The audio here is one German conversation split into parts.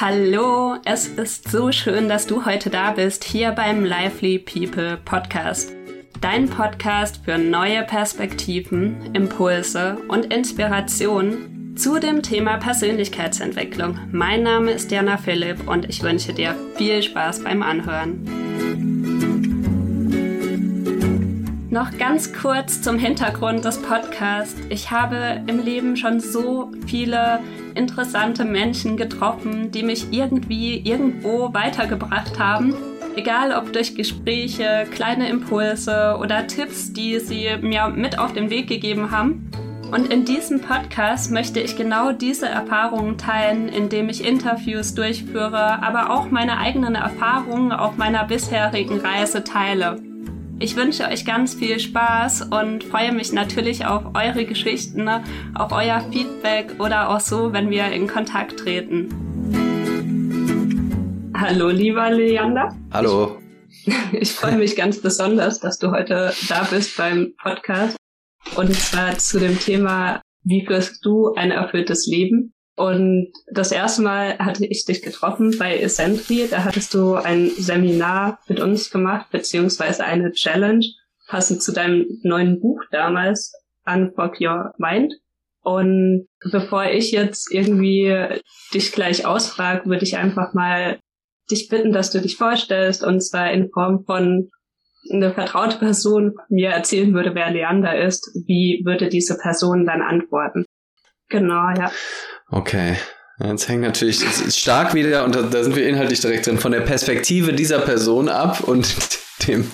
Hallo, es ist so schön, dass du heute da bist, hier beim Lively People Podcast. Dein Podcast für neue Perspektiven, Impulse und Inspirationen zu dem Thema Persönlichkeitsentwicklung. Mein Name ist Jana Philipp und ich wünsche dir viel Spaß beim Anhören. Noch ganz kurz zum Hintergrund des Podcasts. Ich habe im Leben schon so viele interessante Menschen getroffen, die mich irgendwie irgendwo weitergebracht haben. Egal ob durch Gespräche, kleine Impulse oder Tipps, die sie mir mit auf den Weg gegeben haben. Und in diesem Podcast möchte ich genau diese Erfahrungen teilen, indem ich Interviews durchführe, aber auch meine eigenen Erfahrungen auf meiner bisherigen Reise teile. Ich wünsche euch ganz viel Spaß und freue mich natürlich auf eure Geschichten, auf euer Feedback oder auch so, wenn wir in Kontakt treten. Hallo, lieber Leander. Hallo. Ich, ich freue mich ganz besonders, dass du heute da bist beim Podcast. Und zwar zu dem Thema, wie führst du ein erfülltes Leben? Und das erste Mal hatte ich dich getroffen bei Essentry. Da hattest du ein Seminar mit uns gemacht, beziehungsweise eine Challenge, passend zu deinem neuen Buch damals, Unfuck Your Mind. Und bevor ich jetzt irgendwie dich gleich ausfrage, würde ich einfach mal dich bitten, dass du dich vorstellst, und zwar in Form von eine vertraute Person mir erzählen würde, wer Leander ist, wie würde diese Person dann antworten? Genau, ja. Okay. Jetzt hängt natürlich stark wieder, und da, da, sind wir inhaltlich direkt drin, von der Perspektive dieser Person ab und dem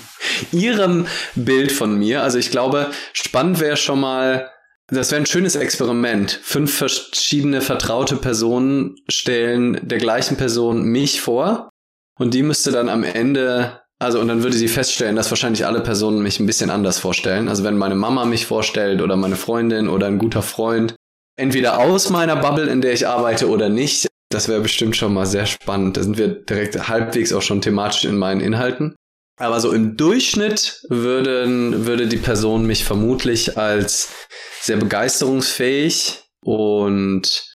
ihrem Bild von mir. Also ich glaube, spannend wäre schon mal, das wäre ein schönes Experiment. Fünf verschiedene vertraute Personen stellen der gleichen Person mich vor und die müsste dann am Ende also und dann würde sie feststellen, dass wahrscheinlich alle Personen mich ein bisschen anders vorstellen. Also wenn meine Mama mich vorstellt oder meine Freundin oder ein guter Freund, entweder aus meiner Bubble, in der ich arbeite oder nicht. Das wäre bestimmt schon mal sehr spannend. Da sind wir direkt halbwegs auch schon thematisch in meinen Inhalten. Aber so im Durchschnitt würden, würde die Person mich vermutlich als sehr begeisterungsfähig und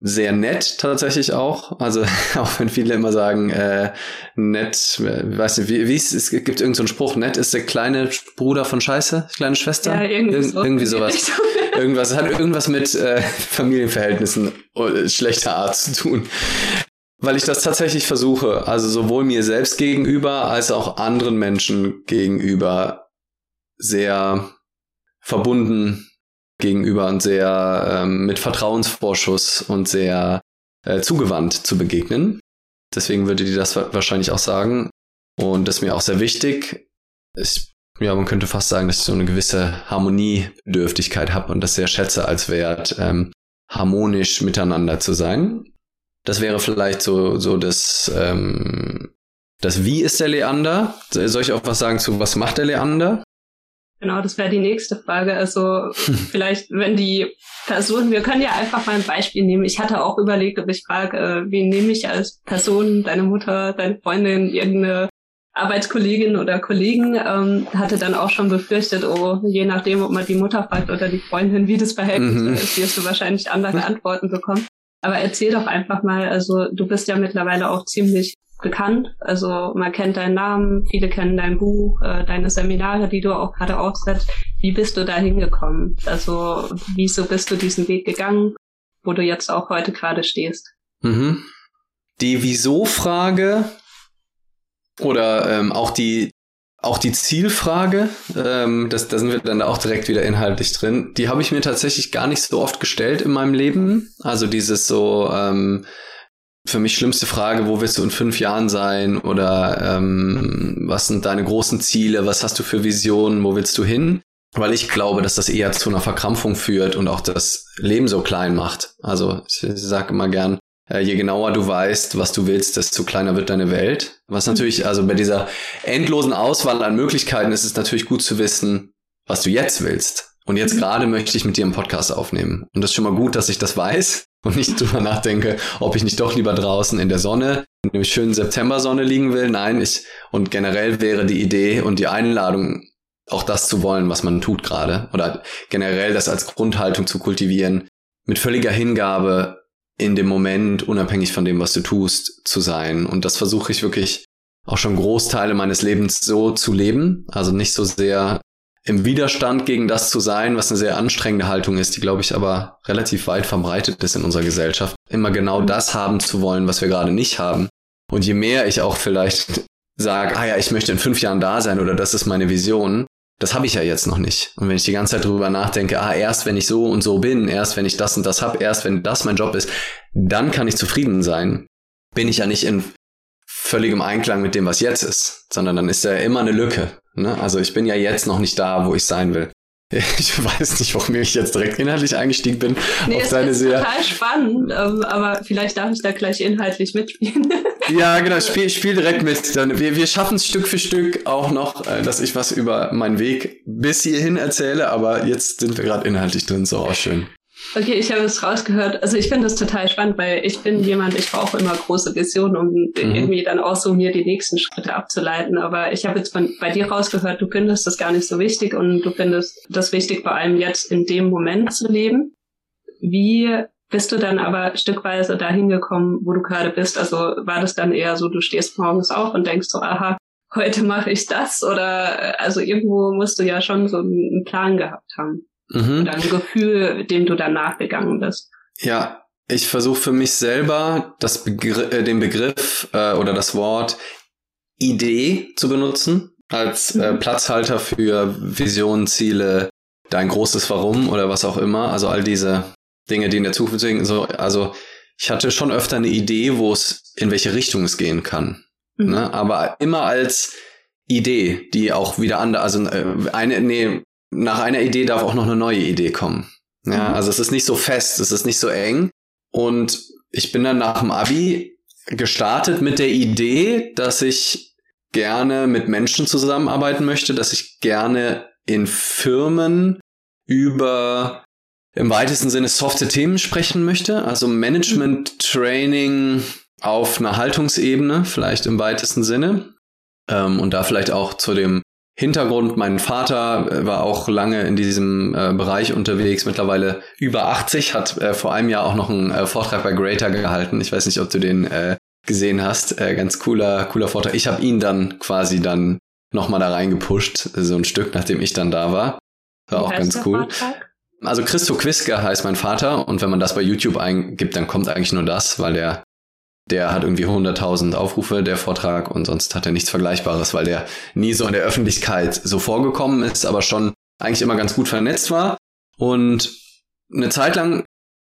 sehr nett tatsächlich auch. Also auch wenn viele immer sagen, äh, nett, äh, weiß nicht, wie, wie es, es gibt irgendeinen so Spruch, nett ist der kleine Bruder von Scheiße, kleine Schwester. Ja, irgendwie, Ir so irgendwie sowas. irgendwas hat irgendwas mit äh, Familienverhältnissen äh, schlechter Art zu tun. Weil ich das tatsächlich versuche, also sowohl mir selbst gegenüber als auch anderen Menschen gegenüber sehr verbunden gegenüber und sehr ähm, mit Vertrauensvorschuss und sehr äh, zugewandt zu begegnen. Deswegen würde die das wahrscheinlich auch sagen. Und das ist mir auch sehr wichtig. Ich, ja, man könnte fast sagen, dass ich so eine gewisse Harmoniebedürftigkeit habe und das sehr schätze als Wert, ähm, harmonisch miteinander zu sein. Das wäre vielleicht so, so das, ähm, das Wie ist der Leander? Soll ich auch was sagen zu Was macht der Leander? Genau, das wäre die nächste Frage. Also vielleicht, wenn die Person, wir können ja einfach mal ein Beispiel nehmen. Ich hatte auch überlegt, ob ich frage, äh, wen nehme ich als Person, deine Mutter, deine Freundin, irgendeine Arbeitskollegin oder Kollegen, ähm, hatte dann auch schon befürchtet, oh, je nachdem, ob man die Mutter fragt oder die Freundin, wie das Verhältnis mhm. ist, wirst du wahrscheinlich andere Antworten bekommen. Aber erzähl doch einfach mal, also du bist ja mittlerweile auch ziemlich bekannt. Also man kennt deinen Namen, viele kennen dein Buch, äh, deine Seminare, die du auch gerade aufsetzt. Wie bist du da hingekommen? Also wieso bist du diesen Weg gegangen, wo du jetzt auch heute gerade stehst? Mhm. Die Wieso-Frage oder ähm, auch die auch die Zielfrage, ähm, das, da sind wir dann auch direkt wieder inhaltlich drin, die habe ich mir tatsächlich gar nicht so oft gestellt in meinem Leben. Also dieses so, ähm, für mich schlimmste Frage, wo willst du in fünf Jahren sein? Oder ähm, was sind deine großen Ziele? Was hast du für Visionen? Wo willst du hin? Weil ich glaube, dass das eher zu einer Verkrampfung führt und auch das Leben so klein macht. Also ich sage immer gern, äh, je genauer du weißt, was du willst, desto kleiner wird deine Welt. Was natürlich, also bei dieser endlosen Auswahl an Möglichkeiten ist es natürlich gut zu wissen, was du jetzt willst. Und jetzt mhm. gerade möchte ich mit dir einen Podcast aufnehmen. Und das ist schon mal gut, dass ich das weiß und nicht drüber nachdenke, ob ich nicht doch lieber draußen in der Sonne, in dem schönen Septembersonne liegen will. Nein, ich, und generell wäre die Idee und die Einladung, auch das zu wollen, was man tut gerade, oder generell das als Grundhaltung zu kultivieren, mit völliger Hingabe in dem Moment, unabhängig von dem, was du tust, zu sein. Und das versuche ich wirklich auch schon Großteile meines Lebens so zu leben. Also nicht so sehr im Widerstand gegen das zu sein, was eine sehr anstrengende Haltung ist, die, glaube ich, aber relativ weit verbreitet ist in unserer Gesellschaft. Immer genau das haben zu wollen, was wir gerade nicht haben. Und je mehr ich auch vielleicht sage, ah ja, ich möchte in fünf Jahren da sein oder das ist meine Vision, das habe ich ja jetzt noch nicht. Und wenn ich die ganze Zeit drüber nachdenke, ah, erst wenn ich so und so bin, erst wenn ich das und das habe, erst wenn das mein Job ist, dann kann ich zufrieden sein. Bin ich ja nicht in völligem Einklang mit dem, was jetzt ist, sondern dann ist ja immer eine Lücke. Ne? Also ich bin ja jetzt noch nicht da, wo ich sein will. Ich weiß nicht, warum ich jetzt direkt inhaltlich eingestiegen bin. Nee, auf es deine ist sehr total spannend, ähm, aber vielleicht darf ich da gleich inhaltlich mitspielen. Ja, genau, spiel, spiel direkt mit. Dann, wir, wir schaffen es Stück für Stück auch noch, äh, dass ich was über meinen Weg bis hierhin erzähle, aber jetzt sind wir gerade inhaltlich drin, so auch schön. Okay, ich habe es rausgehört. Also ich finde das total spannend, weil ich bin jemand, ich brauche immer große Visionen, um mhm. irgendwie dann auch so mir die nächsten Schritte abzuleiten. Aber ich habe jetzt von, bei dir rausgehört, du findest das gar nicht so wichtig und du findest das wichtig, vor allem jetzt in dem Moment zu leben. Wie bist du dann aber stückweise dahin gekommen, wo du gerade bist? Also war das dann eher so, du stehst morgens auf und denkst so, aha, heute mache ich das? Oder also irgendwo musst du ja schon so einen Plan gehabt haben. Mhm. Oder ein Gefühl, dem du dann nachgegangen bist. Ja, ich versuche für mich selber das Begr äh, den Begriff äh, oder das Wort Idee zu benutzen als äh, mhm. Platzhalter für Visionen, Ziele, dein großes Warum oder was auch immer. Also all diese Dinge, die in der Zukunft sind. So, also ich hatte schon öfter eine Idee, wo es in welche Richtung es gehen kann. Mhm. Ne? Aber immer als Idee, die auch wieder andere, also äh, eine, nee, nach einer Idee darf auch noch eine neue Idee kommen. Ja, mhm. also es ist nicht so fest, es ist nicht so eng. Und ich bin dann nach dem Abi gestartet mit der Idee, dass ich gerne mit Menschen zusammenarbeiten möchte, dass ich gerne in Firmen über im weitesten Sinne softe Themen sprechen möchte, also Management Training auf einer Haltungsebene, vielleicht im weitesten Sinne. Ähm, und da vielleicht auch zu dem Hintergrund, mein Vater äh, war auch lange in diesem äh, Bereich unterwegs, mittlerweile über 80, hat äh, vor einem Jahr auch noch einen äh, Vortrag bei Greater gehalten. Ich weiß nicht, ob du den äh, gesehen hast. Äh, ganz cooler, cooler Vortrag. Ich habe ihn dann quasi dann nochmal da reingepusht, so ein Stück, nachdem ich dann da war. War auch ganz cool. Also Christo Quiske heißt mein Vater und wenn man das bei YouTube eingibt, dann kommt eigentlich nur das, weil der der hat irgendwie 100.000 Aufrufe, der Vortrag, und sonst hat er nichts Vergleichbares, weil der nie so in der Öffentlichkeit so vorgekommen ist, aber schon eigentlich immer ganz gut vernetzt war. Und eine Zeit lang,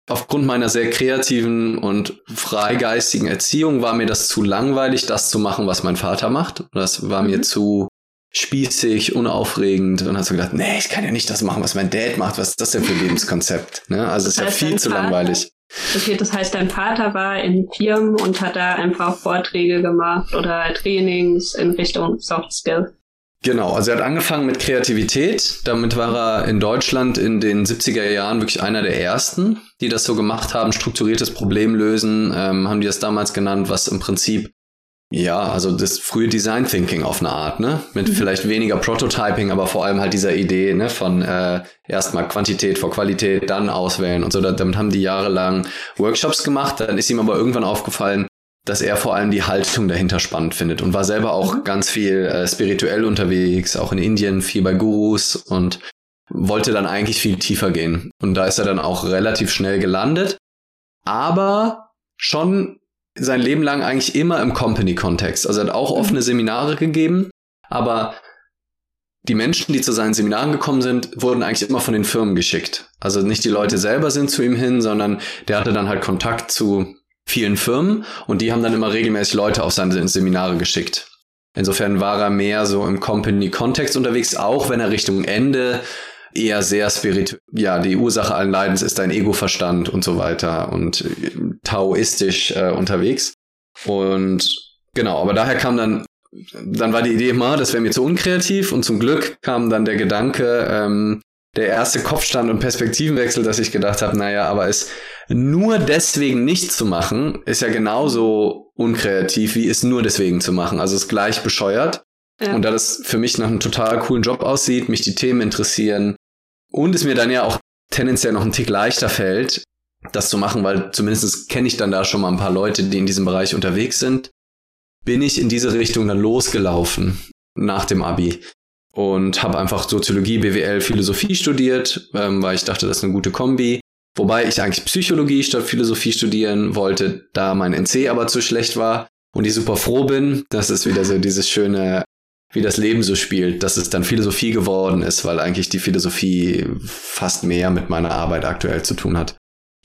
aufgrund meiner sehr kreativen und freigeistigen Erziehung, war mir das zu langweilig, das zu machen, was mein Vater macht. Das war mir mhm. zu spießig, unaufregend und hast so gedacht, nee, ich kann ja nicht das machen, was mein Dad macht. Was ist das denn für ein Lebenskonzept? Ne? Also es ist ja viel zu langweilig. Okay, das heißt, dein Vater war in Firmen und hat da einfach Vorträge gemacht oder Trainings in Richtung Soft Skills. Genau, also er hat angefangen mit Kreativität. Damit war er in Deutschland in den 70er Jahren wirklich einer der ersten, die das so gemacht haben, strukturiertes Problem lösen, ähm, haben die das damals genannt, was im Prinzip ja, also das frühe Design Thinking auf eine Art, ne? Mit mhm. vielleicht weniger Prototyping, aber vor allem halt dieser Idee, ne, von äh, erstmal Quantität vor Qualität, dann auswählen und so. Damit haben die jahrelang Workshops gemacht. Dann ist ihm aber irgendwann aufgefallen, dass er vor allem die Haltung dahinter spannend findet und war selber auch mhm. ganz viel äh, spirituell unterwegs, auch in Indien, viel bei Gurus und wollte dann eigentlich viel tiefer gehen. Und da ist er dann auch relativ schnell gelandet, aber schon sein Leben lang eigentlich immer im Company-Kontext. Also er hat auch mhm. offene Seminare gegeben, aber die Menschen, die zu seinen Seminaren gekommen sind, wurden eigentlich immer von den Firmen geschickt. Also nicht die Leute selber sind zu ihm hin, sondern der hatte dann halt Kontakt zu vielen Firmen und die haben dann immer regelmäßig Leute auf seine Seminare geschickt. Insofern war er mehr so im Company-Kontext unterwegs, auch wenn er Richtung Ende eher sehr spirituell, ja, die Ursache allen Leidens ist dein Ego-Verstand und so weiter und äh, taoistisch äh, unterwegs. Und genau, aber daher kam dann, dann war die Idee immer, das wäre mir zu unkreativ und zum Glück kam dann der Gedanke, ähm, der erste Kopfstand und Perspektivenwechsel, dass ich gedacht habe, naja, aber es nur deswegen nicht zu machen, ist ja genauso unkreativ, wie es nur deswegen zu machen. Also es ist gleich bescheuert. Ja. Und da das für mich nach einem total coolen Job aussieht, mich die Themen interessieren, und es mir dann ja auch tendenziell noch einen Tick leichter fällt, das zu machen, weil zumindest kenne ich dann da schon mal ein paar Leute, die in diesem Bereich unterwegs sind, bin ich in diese Richtung dann losgelaufen nach dem Abi und habe einfach Soziologie, BWL, Philosophie studiert, ähm, weil ich dachte, das ist eine gute Kombi. Wobei ich eigentlich Psychologie statt Philosophie studieren wollte, da mein NC aber zu schlecht war und ich super froh bin. Das ist wieder so dieses schöne, wie das Leben so spielt, dass es dann Philosophie geworden ist, weil eigentlich die Philosophie fast mehr mit meiner Arbeit aktuell zu tun hat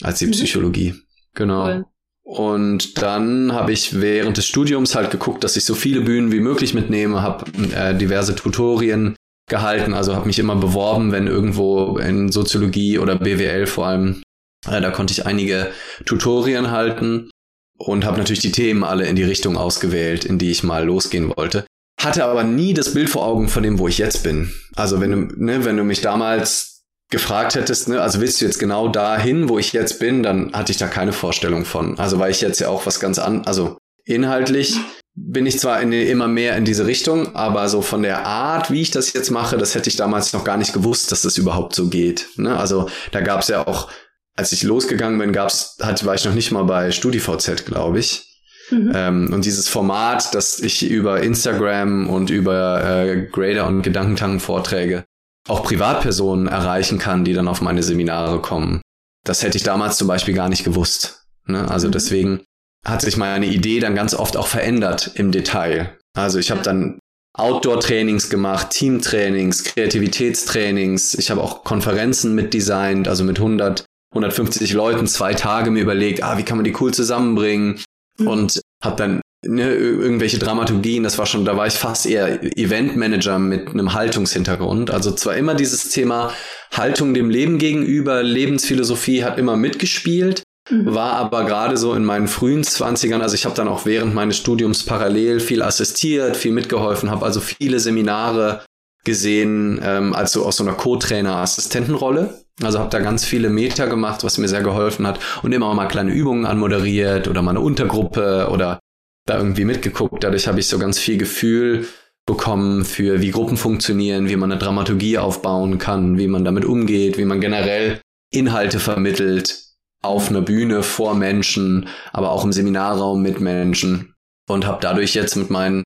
als die mhm. Psychologie. Genau. Cool. Und dann habe ich während des Studiums halt geguckt, dass ich so viele Bühnen wie möglich mitnehme, habe äh, diverse Tutorien gehalten, also habe mich immer beworben, wenn irgendwo in Soziologie oder BWL vor allem, äh, da konnte ich einige Tutorien halten und habe natürlich die Themen alle in die Richtung ausgewählt, in die ich mal losgehen wollte. Hatte aber nie das Bild vor Augen von dem, wo ich jetzt bin. Also wenn du, ne, wenn du mich damals gefragt hättest, ne, also willst du jetzt genau dahin, wo ich jetzt bin, dann hatte ich da keine Vorstellung von. Also weil ich jetzt ja auch was ganz an, also inhaltlich bin ich zwar in, immer mehr in diese Richtung, aber so von der Art, wie ich das jetzt mache, das hätte ich damals noch gar nicht gewusst, dass das überhaupt so geht. Ne? Also da gab es ja auch, als ich losgegangen bin, gab's, hatte, war ich noch nicht mal bei StudiVZ, glaube ich. Mhm. Ähm, und dieses Format, das ich über Instagram und über äh, Grader und Gedankentanken-Vorträge auch Privatpersonen erreichen kann, die dann auf meine Seminare kommen. Das hätte ich damals zum Beispiel gar nicht gewusst. Ne? Also mhm. deswegen hat sich meine Idee dann ganz oft auch verändert im Detail. Also ich habe dann Outdoor-Trainings gemacht, Team-Trainings, Kreativitätstrainings. Ich habe auch Konferenzen mitdesignt, also mit 100, 150 Leuten zwei Tage mir überlegt, ah, wie kann man die cool zusammenbringen? Mhm. Und habe dann ne, irgendwelche Dramaturgien, das war schon, da war ich fast eher Eventmanager mit einem Haltungshintergrund. Also zwar immer dieses Thema Haltung dem Leben gegenüber, Lebensphilosophie hat immer mitgespielt, mhm. war aber gerade so in meinen frühen Zwanzigern, also ich habe dann auch während meines Studiums parallel viel assistiert, viel mitgeholfen, habe also viele Seminare gesehen, ähm, also aus so einer Co-Trainer-Assistentenrolle. Also habe da ganz viele Meter gemacht, was mir sehr geholfen hat und immer mal kleine Übungen anmoderiert oder mal eine Untergruppe oder da irgendwie mitgeguckt. Dadurch habe ich so ganz viel Gefühl bekommen für, wie Gruppen funktionieren, wie man eine Dramaturgie aufbauen kann, wie man damit umgeht, wie man generell Inhalte vermittelt auf einer Bühne vor Menschen, aber auch im Seminarraum mit Menschen und habe dadurch jetzt mit meinen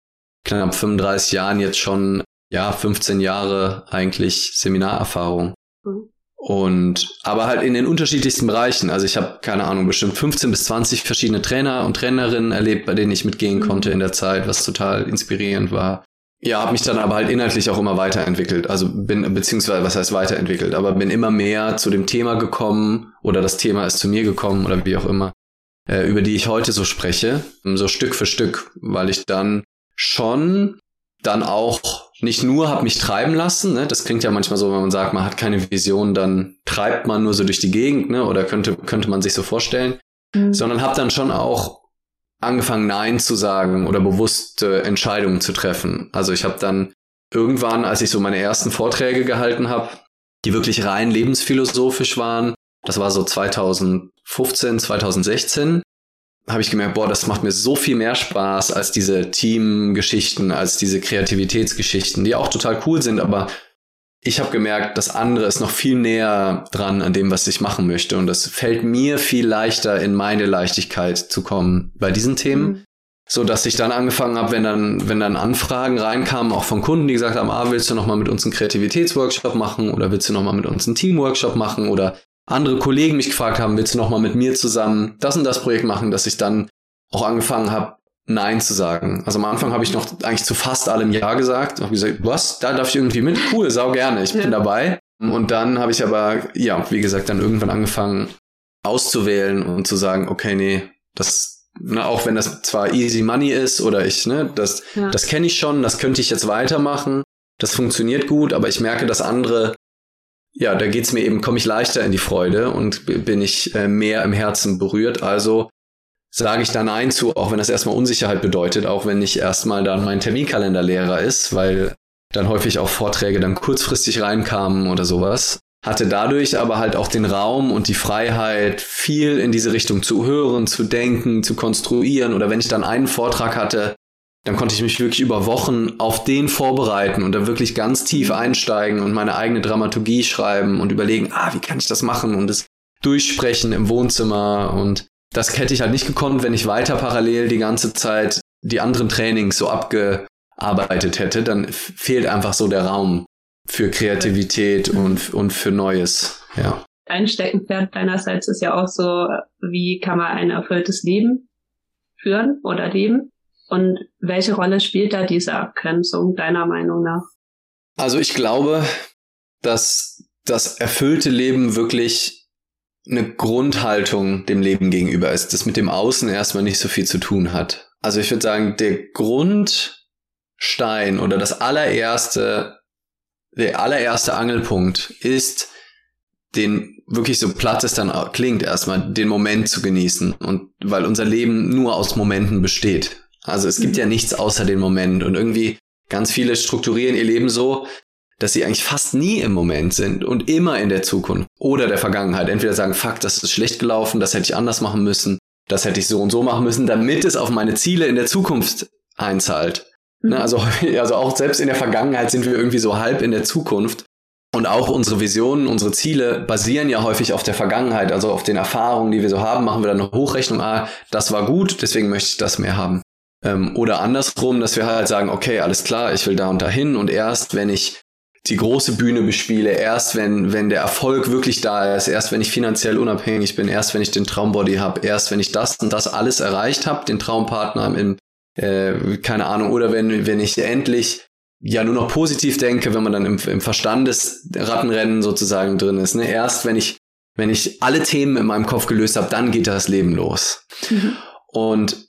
knapp 35 Jahren jetzt schon ja 15 Jahre eigentlich Seminarerfahrung. Mhm. Und aber halt in den unterschiedlichsten Bereichen. Also ich habe keine Ahnung, bestimmt 15 bis 20 verschiedene Trainer und Trainerinnen erlebt, bei denen ich mitgehen mhm. konnte in der Zeit, was total inspirierend war. Ja, habe mich dann aber halt inhaltlich auch immer weiterentwickelt. Also bin beziehungsweise was heißt weiterentwickelt, aber bin immer mehr zu dem Thema gekommen oder das Thema ist zu mir gekommen oder wie auch immer, äh, über die ich heute so spreche, so Stück für Stück, weil ich dann schon dann auch nicht nur habe mich treiben lassen, ne? das klingt ja manchmal so, wenn man sagt, man hat keine Vision, dann treibt man nur so durch die Gegend, ne? oder könnte, könnte man sich so vorstellen, mhm. sondern habe dann schon auch angefangen, Nein zu sagen oder bewusste Entscheidungen zu treffen. Also ich habe dann irgendwann, als ich so meine ersten Vorträge gehalten habe, die wirklich rein lebensphilosophisch waren, das war so 2015, 2016, habe ich gemerkt, boah, das macht mir so viel mehr Spaß als diese Teamgeschichten, als diese Kreativitätsgeschichten, die auch total cool sind, aber ich habe gemerkt, das andere ist noch viel näher dran an dem, was ich machen möchte. Und es fällt mir viel leichter, in meine Leichtigkeit zu kommen bei diesen Themen. Mhm. So dass ich dann angefangen habe, wenn dann, wenn dann Anfragen reinkamen, auch von Kunden, die gesagt haben, ah, willst du noch mal mit uns einen Kreativitätsworkshop machen oder willst du noch mal mit uns einen Teamworkshop machen oder andere Kollegen mich gefragt haben, willst du noch mal mit mir zusammen das und das Projekt machen, dass ich dann auch angefangen habe, Nein zu sagen. Also am Anfang habe ich noch eigentlich zu fast allem Ja gesagt. Habe gesagt, was? Da darf ich irgendwie mit? Cool, sau gerne, ich ja. bin dabei. Und dann habe ich aber, ja, wie gesagt, dann irgendwann angefangen auszuwählen und zu sagen, okay, nee, das, ne, auch wenn das zwar easy money ist oder ich, ne, das, ja. das kenne ich schon, das könnte ich jetzt weitermachen, das funktioniert gut, aber ich merke, dass andere ja, da geht's mir eben, komme ich leichter in die Freude und bin ich äh, mehr im Herzen berührt. Also sage ich da Nein zu, auch wenn das erstmal Unsicherheit bedeutet, auch wenn nicht erstmal dann mein Terminkalender leerer ist, weil dann häufig auch Vorträge dann kurzfristig reinkamen oder sowas. Hatte dadurch aber halt auch den Raum und die Freiheit, viel in diese Richtung zu hören, zu denken, zu konstruieren. Oder wenn ich dann einen Vortrag hatte, dann konnte ich mich wirklich über Wochen auf den vorbereiten und da wirklich ganz tief einsteigen und meine eigene Dramaturgie schreiben und überlegen, ah, wie kann ich das machen und es durchsprechen im Wohnzimmer und das hätte ich halt nicht gekonnt, wenn ich weiter parallel die ganze Zeit die anderen Trainings so abgearbeitet hätte, dann fehlt einfach so der Raum für Kreativität und, und für Neues, ja. Ein Steckenpferd deinerseits ist ja auch so, wie kann man ein erfülltes Leben führen oder leben? Und welche Rolle spielt da diese Abgrenzung deiner Meinung nach? Also ich glaube, dass das erfüllte Leben wirklich eine Grundhaltung dem Leben gegenüber ist, das mit dem Außen erstmal nicht so viel zu tun hat. Also ich würde sagen, der Grundstein oder das allererste, der allererste Angelpunkt ist, den wirklich so platt es dann klingt, erstmal den Moment zu genießen und weil unser Leben nur aus Momenten besteht. Also es gibt ja nichts außer den Moment und irgendwie ganz viele strukturieren ihr Leben so, dass sie eigentlich fast nie im Moment sind und immer in der Zukunft oder der Vergangenheit. Entweder sagen, fuck, das ist schlecht gelaufen, das hätte ich anders machen müssen, das hätte ich so und so machen müssen, damit es auf meine Ziele in der Zukunft einzahlt. Ne, mhm. Also, also auch selbst in der Vergangenheit sind wir irgendwie so halb in der Zukunft. Und auch unsere Visionen, unsere Ziele basieren ja häufig auf der Vergangenheit, also auf den Erfahrungen, die wir so haben, machen wir dann eine Hochrechnung, ah, das war gut, deswegen möchte ich das mehr haben. Ähm, oder andersrum, dass wir halt sagen, okay, alles klar, ich will da und dahin und erst wenn ich die große Bühne bespiele, erst wenn, wenn der Erfolg wirklich da ist, erst wenn ich finanziell unabhängig bin, erst wenn ich den Traumbody habe, erst wenn ich das und das alles erreicht habe, den Traumpartner in, äh, keine Ahnung, oder wenn, wenn ich endlich ja nur noch positiv denke, wenn man dann im, im Verstandesrattenrennen sozusagen drin ist. Ne? Erst wenn ich, wenn ich alle Themen in meinem Kopf gelöst habe, dann geht das Leben los. Mhm. Und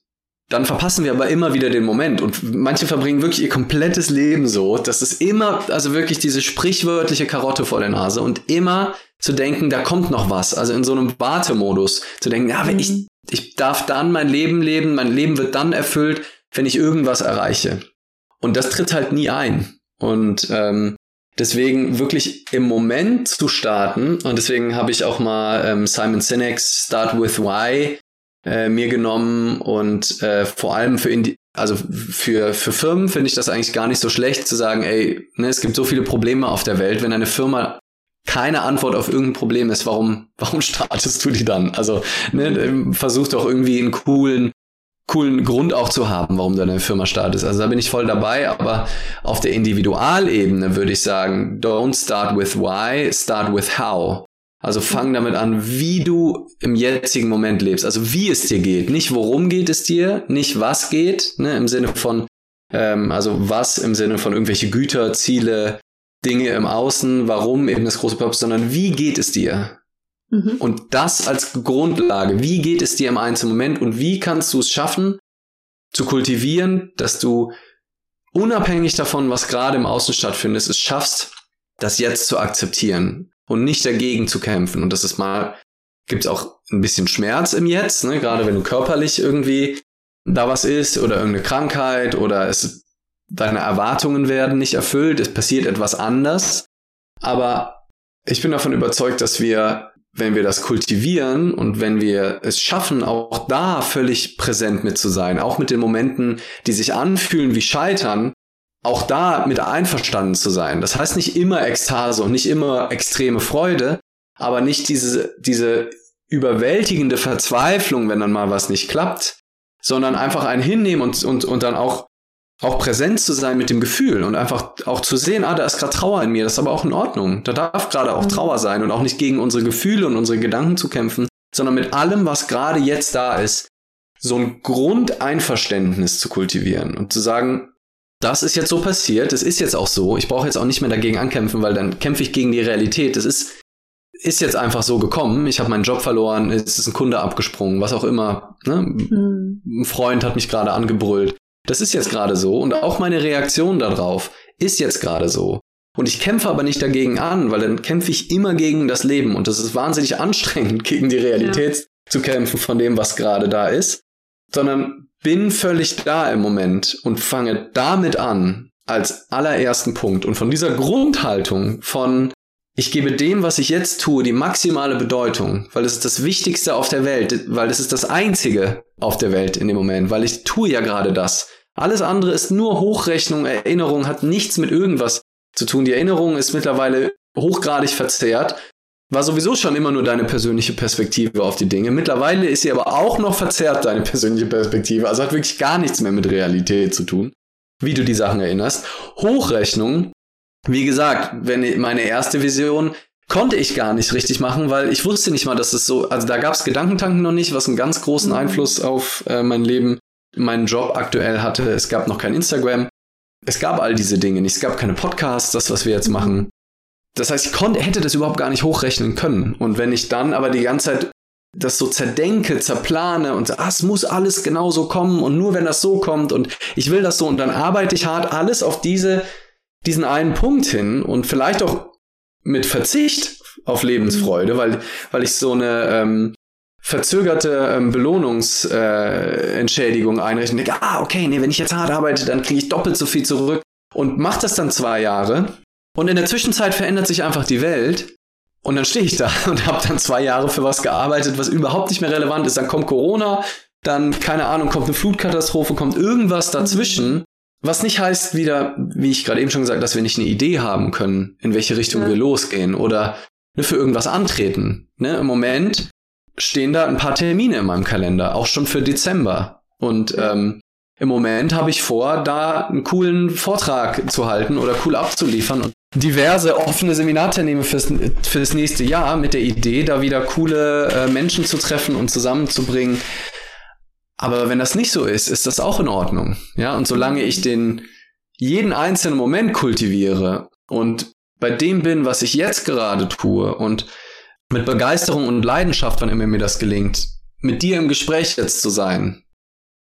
dann verpassen wir aber immer wieder den Moment und manche verbringen wirklich ihr komplettes Leben so, dass es immer, also wirklich diese sprichwörtliche Karotte vor der Nase und immer zu denken, da kommt noch was, also in so einem Wartemodus zu denken, ja, wenn ich, mhm. ich darf dann mein Leben leben, mein Leben wird dann erfüllt, wenn ich irgendwas erreiche. Und das tritt halt nie ein. Und ähm, deswegen wirklich im Moment zu starten, und deswegen habe ich auch mal ähm, Simon Sinek's Start with Why äh, mir genommen und äh, vor allem für Indi also für, für Firmen finde ich das eigentlich gar nicht so schlecht zu sagen, ey, ne, es gibt so viele Probleme auf der Welt, wenn eine Firma keine Antwort auf irgendein Problem ist, warum, warum startest du die dann? Also ne, versuch doch irgendwie einen coolen, coolen Grund auch zu haben, warum du eine Firma startest. Also da bin ich voll dabei, aber auf der Individualebene würde ich sagen, don't start with why, start with how. Also fang damit an, wie du im jetzigen Moment lebst, also wie es dir geht. Nicht worum geht es dir, nicht was geht, ne, im Sinne von, ähm, also was im Sinne von irgendwelche Güter, Ziele, Dinge im Außen, warum eben das große Purpose, sondern wie geht es dir? Mhm. Und das als Grundlage. Wie geht es dir im einzelnen Moment und wie kannst du es schaffen, zu kultivieren, dass du unabhängig davon, was gerade im Außen stattfindet, es schaffst, das jetzt zu akzeptieren und nicht dagegen zu kämpfen. Und das ist mal, gibt es auch ein bisschen Schmerz im Jetzt, ne? gerade wenn du körperlich irgendwie da was ist oder irgendeine Krankheit oder es deine Erwartungen werden nicht erfüllt, es passiert etwas anders. Aber ich bin davon überzeugt, dass wir, wenn wir das kultivieren und wenn wir es schaffen, auch da völlig präsent mit zu sein, auch mit den Momenten, die sich anfühlen wie Scheitern, auch da mit einverstanden zu sein. Das heißt nicht immer Ekstase und nicht immer extreme Freude, aber nicht diese, diese überwältigende Verzweiflung, wenn dann mal was nicht klappt, sondern einfach ein Hinnehmen und, und, und dann auch, auch präsent zu sein mit dem Gefühl und einfach auch zu sehen, ah, da ist gerade Trauer in mir, das ist aber auch in Ordnung. Da darf gerade auch mhm. Trauer sein und auch nicht gegen unsere Gefühle und unsere Gedanken zu kämpfen, sondern mit allem, was gerade jetzt da ist, so ein Grundeinverständnis zu kultivieren und zu sagen, das ist jetzt so passiert, es ist jetzt auch so. Ich brauche jetzt auch nicht mehr dagegen ankämpfen, weil dann kämpfe ich gegen die Realität. Es ist, ist jetzt einfach so gekommen. Ich habe meinen Job verloren, es ist ein Kunde abgesprungen, was auch immer. Ne? Mhm. Ein Freund hat mich gerade angebrüllt. Das ist jetzt gerade so und auch meine Reaktion darauf ist jetzt gerade so. Und ich kämpfe aber nicht dagegen an, weil dann kämpfe ich immer gegen das Leben und das ist wahnsinnig anstrengend, gegen die Realität ja. zu kämpfen von dem, was gerade da ist, sondern bin völlig da im Moment und fange damit an als allerersten Punkt und von dieser Grundhaltung von ich gebe dem, was ich jetzt tue, die maximale Bedeutung, weil es ist das Wichtigste auf der Welt, weil es ist das Einzige auf der Welt in dem Moment, weil ich tue ja gerade das. Alles andere ist nur Hochrechnung, Erinnerung, hat nichts mit irgendwas zu tun. Die Erinnerung ist mittlerweile hochgradig verzerrt war sowieso schon immer nur deine persönliche Perspektive auf die Dinge. Mittlerweile ist sie aber auch noch verzerrt, deine persönliche Perspektive. Also hat wirklich gar nichts mehr mit Realität zu tun, wie du die Sachen erinnerst. Hochrechnung, wie gesagt, wenn meine erste Vision konnte ich gar nicht richtig machen, weil ich wusste nicht mal, dass es so, also da gab es Gedankentanken noch nicht, was einen ganz großen. Einfluss auf äh, mein Leben, meinen Job aktuell hatte. Es gab noch kein Instagram. Es gab all diese Dinge nicht. Es gab keine Podcasts, das, was wir jetzt machen. Das heißt, ich konnte, hätte das überhaupt gar nicht hochrechnen können. Und wenn ich dann aber die ganze Zeit das so zerdenke, zerplane und ah, es muss alles genau so kommen und nur wenn das so kommt und ich will das so und dann arbeite ich hart alles auf diese, diesen einen Punkt hin und vielleicht auch mit Verzicht auf Lebensfreude, weil, weil ich so eine ähm, verzögerte ähm, Belohnungsentschädigung äh, einrechne. Denke, ah, okay, nee, wenn ich jetzt hart arbeite, dann kriege ich doppelt so viel zurück und mache das dann zwei Jahre. Und in der Zwischenzeit verändert sich einfach die Welt. Und dann stehe ich da und habe dann zwei Jahre für was gearbeitet, was überhaupt nicht mehr relevant ist. Dann kommt Corona, dann, keine Ahnung, kommt eine Flutkatastrophe, kommt irgendwas dazwischen. Was nicht heißt wieder, wie ich gerade eben schon gesagt, dass wir nicht eine Idee haben können, in welche Richtung ja. wir losgehen oder für irgendwas antreten. Ne? Im Moment stehen da ein paar Termine in meinem Kalender, auch schon für Dezember. Und ähm, im Moment habe ich vor, da einen coolen Vortrag zu halten oder cool abzuliefern und diverse offene Seminartermine fürs, fürs nächste Jahr mit der Idee, da wieder coole äh, Menschen zu treffen und zusammenzubringen, aber wenn das nicht so ist, ist das auch in Ordnung. Ja, und solange ich den jeden einzelnen Moment kultiviere und bei dem bin, was ich jetzt gerade tue und mit Begeisterung und Leidenschaft, wann immer mir das gelingt, mit dir im Gespräch jetzt zu sein,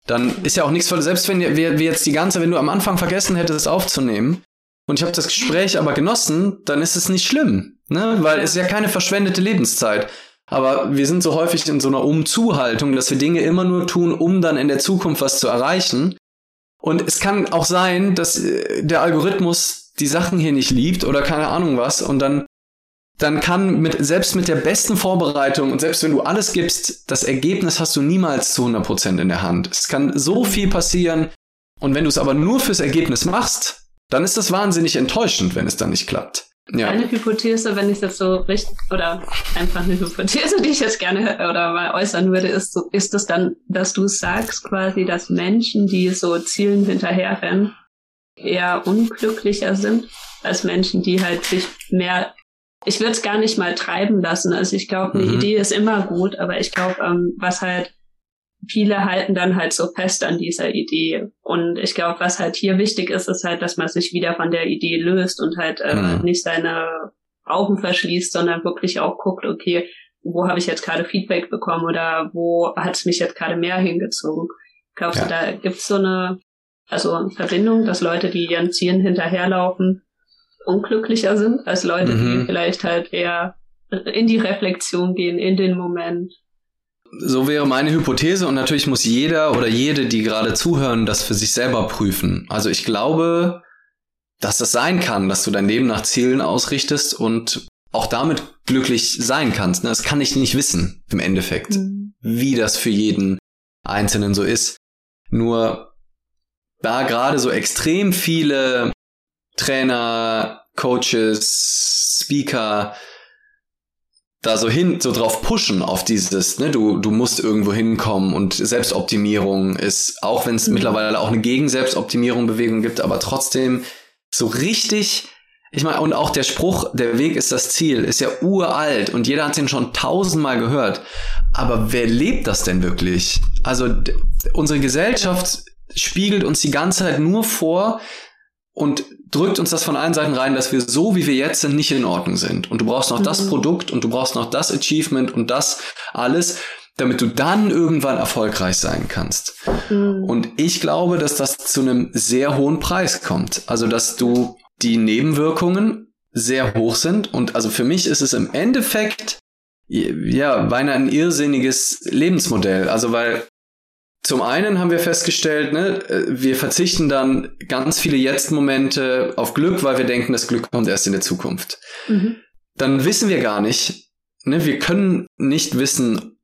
dann ist ja auch nichts voll. Selbst wenn wir jetzt die ganze, wenn du am Anfang vergessen hättest, es aufzunehmen und ich habe das Gespräch aber genossen, dann ist es nicht schlimm, ne? Weil es ist ja keine verschwendete Lebenszeit. Aber wir sind so häufig in so einer Umzuhaltung, dass wir Dinge immer nur tun, um dann in der Zukunft was zu erreichen. Und es kann auch sein, dass äh, der Algorithmus die Sachen hier nicht liebt oder keine Ahnung was und dann dann kann mit, selbst mit der besten Vorbereitung und selbst wenn du alles gibst, das Ergebnis hast du niemals zu 100% in der Hand. Es kann so viel passieren und wenn du es aber nur fürs Ergebnis machst, dann ist das wahnsinnig enttäuschend, wenn es dann nicht klappt. Ja. Eine Hypothese, wenn ich das so richtig, oder einfach eine Hypothese, die ich jetzt gerne oder mal äußern würde, ist, so, ist es dann, dass du sagst quasi, dass Menschen, die so Zielen hinterherrennen, eher unglücklicher sind als Menschen, die halt sich mehr, ich würde es gar nicht mal treiben lassen. Also ich glaube, eine mhm. Idee ist immer gut, aber ich glaube, ähm, was halt viele halten dann halt so fest an dieser Idee. Und ich glaube, was halt hier wichtig ist, ist halt, dass man sich wieder von der Idee löst und halt äh, mhm. nicht seine Augen verschließt, sondern wirklich auch guckt, okay, wo habe ich jetzt gerade Feedback bekommen oder wo hat es mich jetzt gerade mehr hingezogen? Glaubst ja. du, da gibt's so eine also Verbindung, dass Leute, die ihren Zielen hinterherlaufen, unglücklicher sind als Leute, mhm. die vielleicht halt eher in die Reflexion gehen, in den Moment? So wäre meine Hypothese und natürlich muss jeder oder jede, die gerade zuhören, das für sich selber prüfen. Also ich glaube, dass das sein kann, dass du dein Leben nach Zielen ausrichtest und auch damit glücklich sein kannst. Das kann ich nicht wissen im Endeffekt, mhm. wie das für jeden Einzelnen so ist. Nur da gerade so extrem viele Trainer, Coaches, Speaker da so hin, so drauf pushen auf dieses, ne, du, du musst irgendwo hinkommen und Selbstoptimierung ist, auch wenn es mhm. mittlerweile auch eine Gegen-Selbstoptimierung-Bewegung gibt, aber trotzdem so richtig, ich meine, und auch der Spruch, der Weg ist das Ziel, ist ja uralt und jeder hat den schon tausendmal gehört. Aber wer lebt das denn wirklich? Also unsere Gesellschaft spiegelt uns die ganze Zeit nur vor und drückt uns das von allen Seiten rein, dass wir so, wie wir jetzt sind, nicht in Ordnung sind. Und du brauchst noch mhm. das Produkt und du brauchst noch das Achievement und das alles, damit du dann irgendwann erfolgreich sein kannst. Mhm. Und ich glaube, dass das zu einem sehr hohen Preis kommt. Also, dass du die Nebenwirkungen sehr hoch sind. Und also für mich ist es im Endeffekt ja, beinahe ein irrsinniges Lebensmodell. Also, weil zum einen haben wir festgestellt, ne, wir verzichten dann ganz viele Jetzt-Momente auf Glück, weil wir denken, das Glück kommt erst in der Zukunft. Mhm. Dann wissen wir gar nicht, ne, wir können nicht wissen,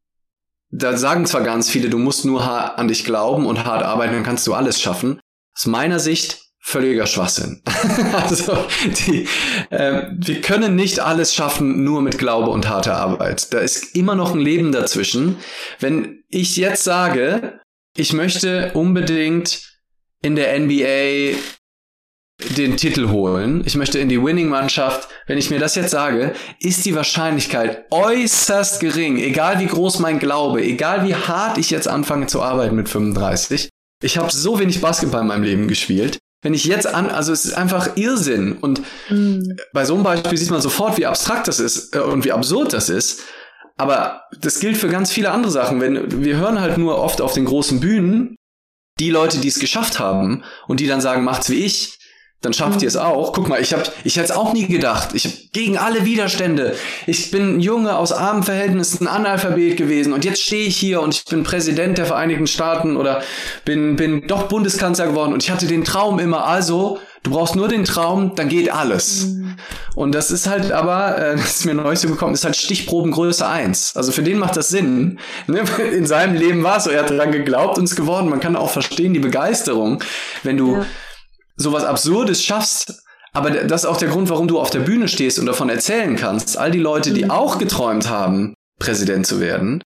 da sagen zwar ganz viele, du musst nur an dich glauben und hart arbeiten, dann kannst du alles schaffen. Aus meiner Sicht völliger Schwachsinn. also die, äh, wir können nicht alles schaffen nur mit Glaube und harter Arbeit. Da ist immer noch ein Leben dazwischen. Wenn ich jetzt sage, ich möchte unbedingt in der NBA den Titel holen, ich möchte in die Winning-Mannschaft, wenn ich mir das jetzt sage, ist die Wahrscheinlichkeit äußerst gering, egal wie groß mein Glaube, egal wie hart ich jetzt anfange zu arbeiten mit 35. Ich habe so wenig Basketball in meinem Leben gespielt. Wenn ich jetzt an, also es ist einfach Irrsinn. Und mhm. bei so einem Beispiel sieht man sofort, wie abstrakt das ist äh, und wie absurd das ist. Aber das gilt für ganz viele andere Sachen. Wenn wir hören halt nur oft auf den großen Bühnen die Leute, die es geschafft haben und die dann sagen, macht's wie ich dann schafft ihr es auch. Guck mal, ich habe ich hätte es auch nie gedacht. Ich hab gegen alle Widerstände. Ich bin ein Junge aus armen Verhältnissen, Analphabet gewesen und jetzt stehe ich hier und ich bin Präsident der Vereinigten Staaten oder bin bin doch Bundeskanzler geworden und ich hatte den Traum immer. Also, du brauchst nur den Traum, dann geht alles. Mhm. Und das ist halt aber, äh, das ist mir neu so gekommen, ist halt Stichprobengröße eins. Also für den macht das Sinn. Ne? In seinem Leben war es so, er hat daran geglaubt und es geworden. Man kann auch verstehen die Begeisterung, wenn du ja sowas Absurdes schaffst, aber das ist auch der Grund, warum du auf der Bühne stehst und davon erzählen kannst. All die Leute, die mhm. auch geträumt haben, Präsident zu werden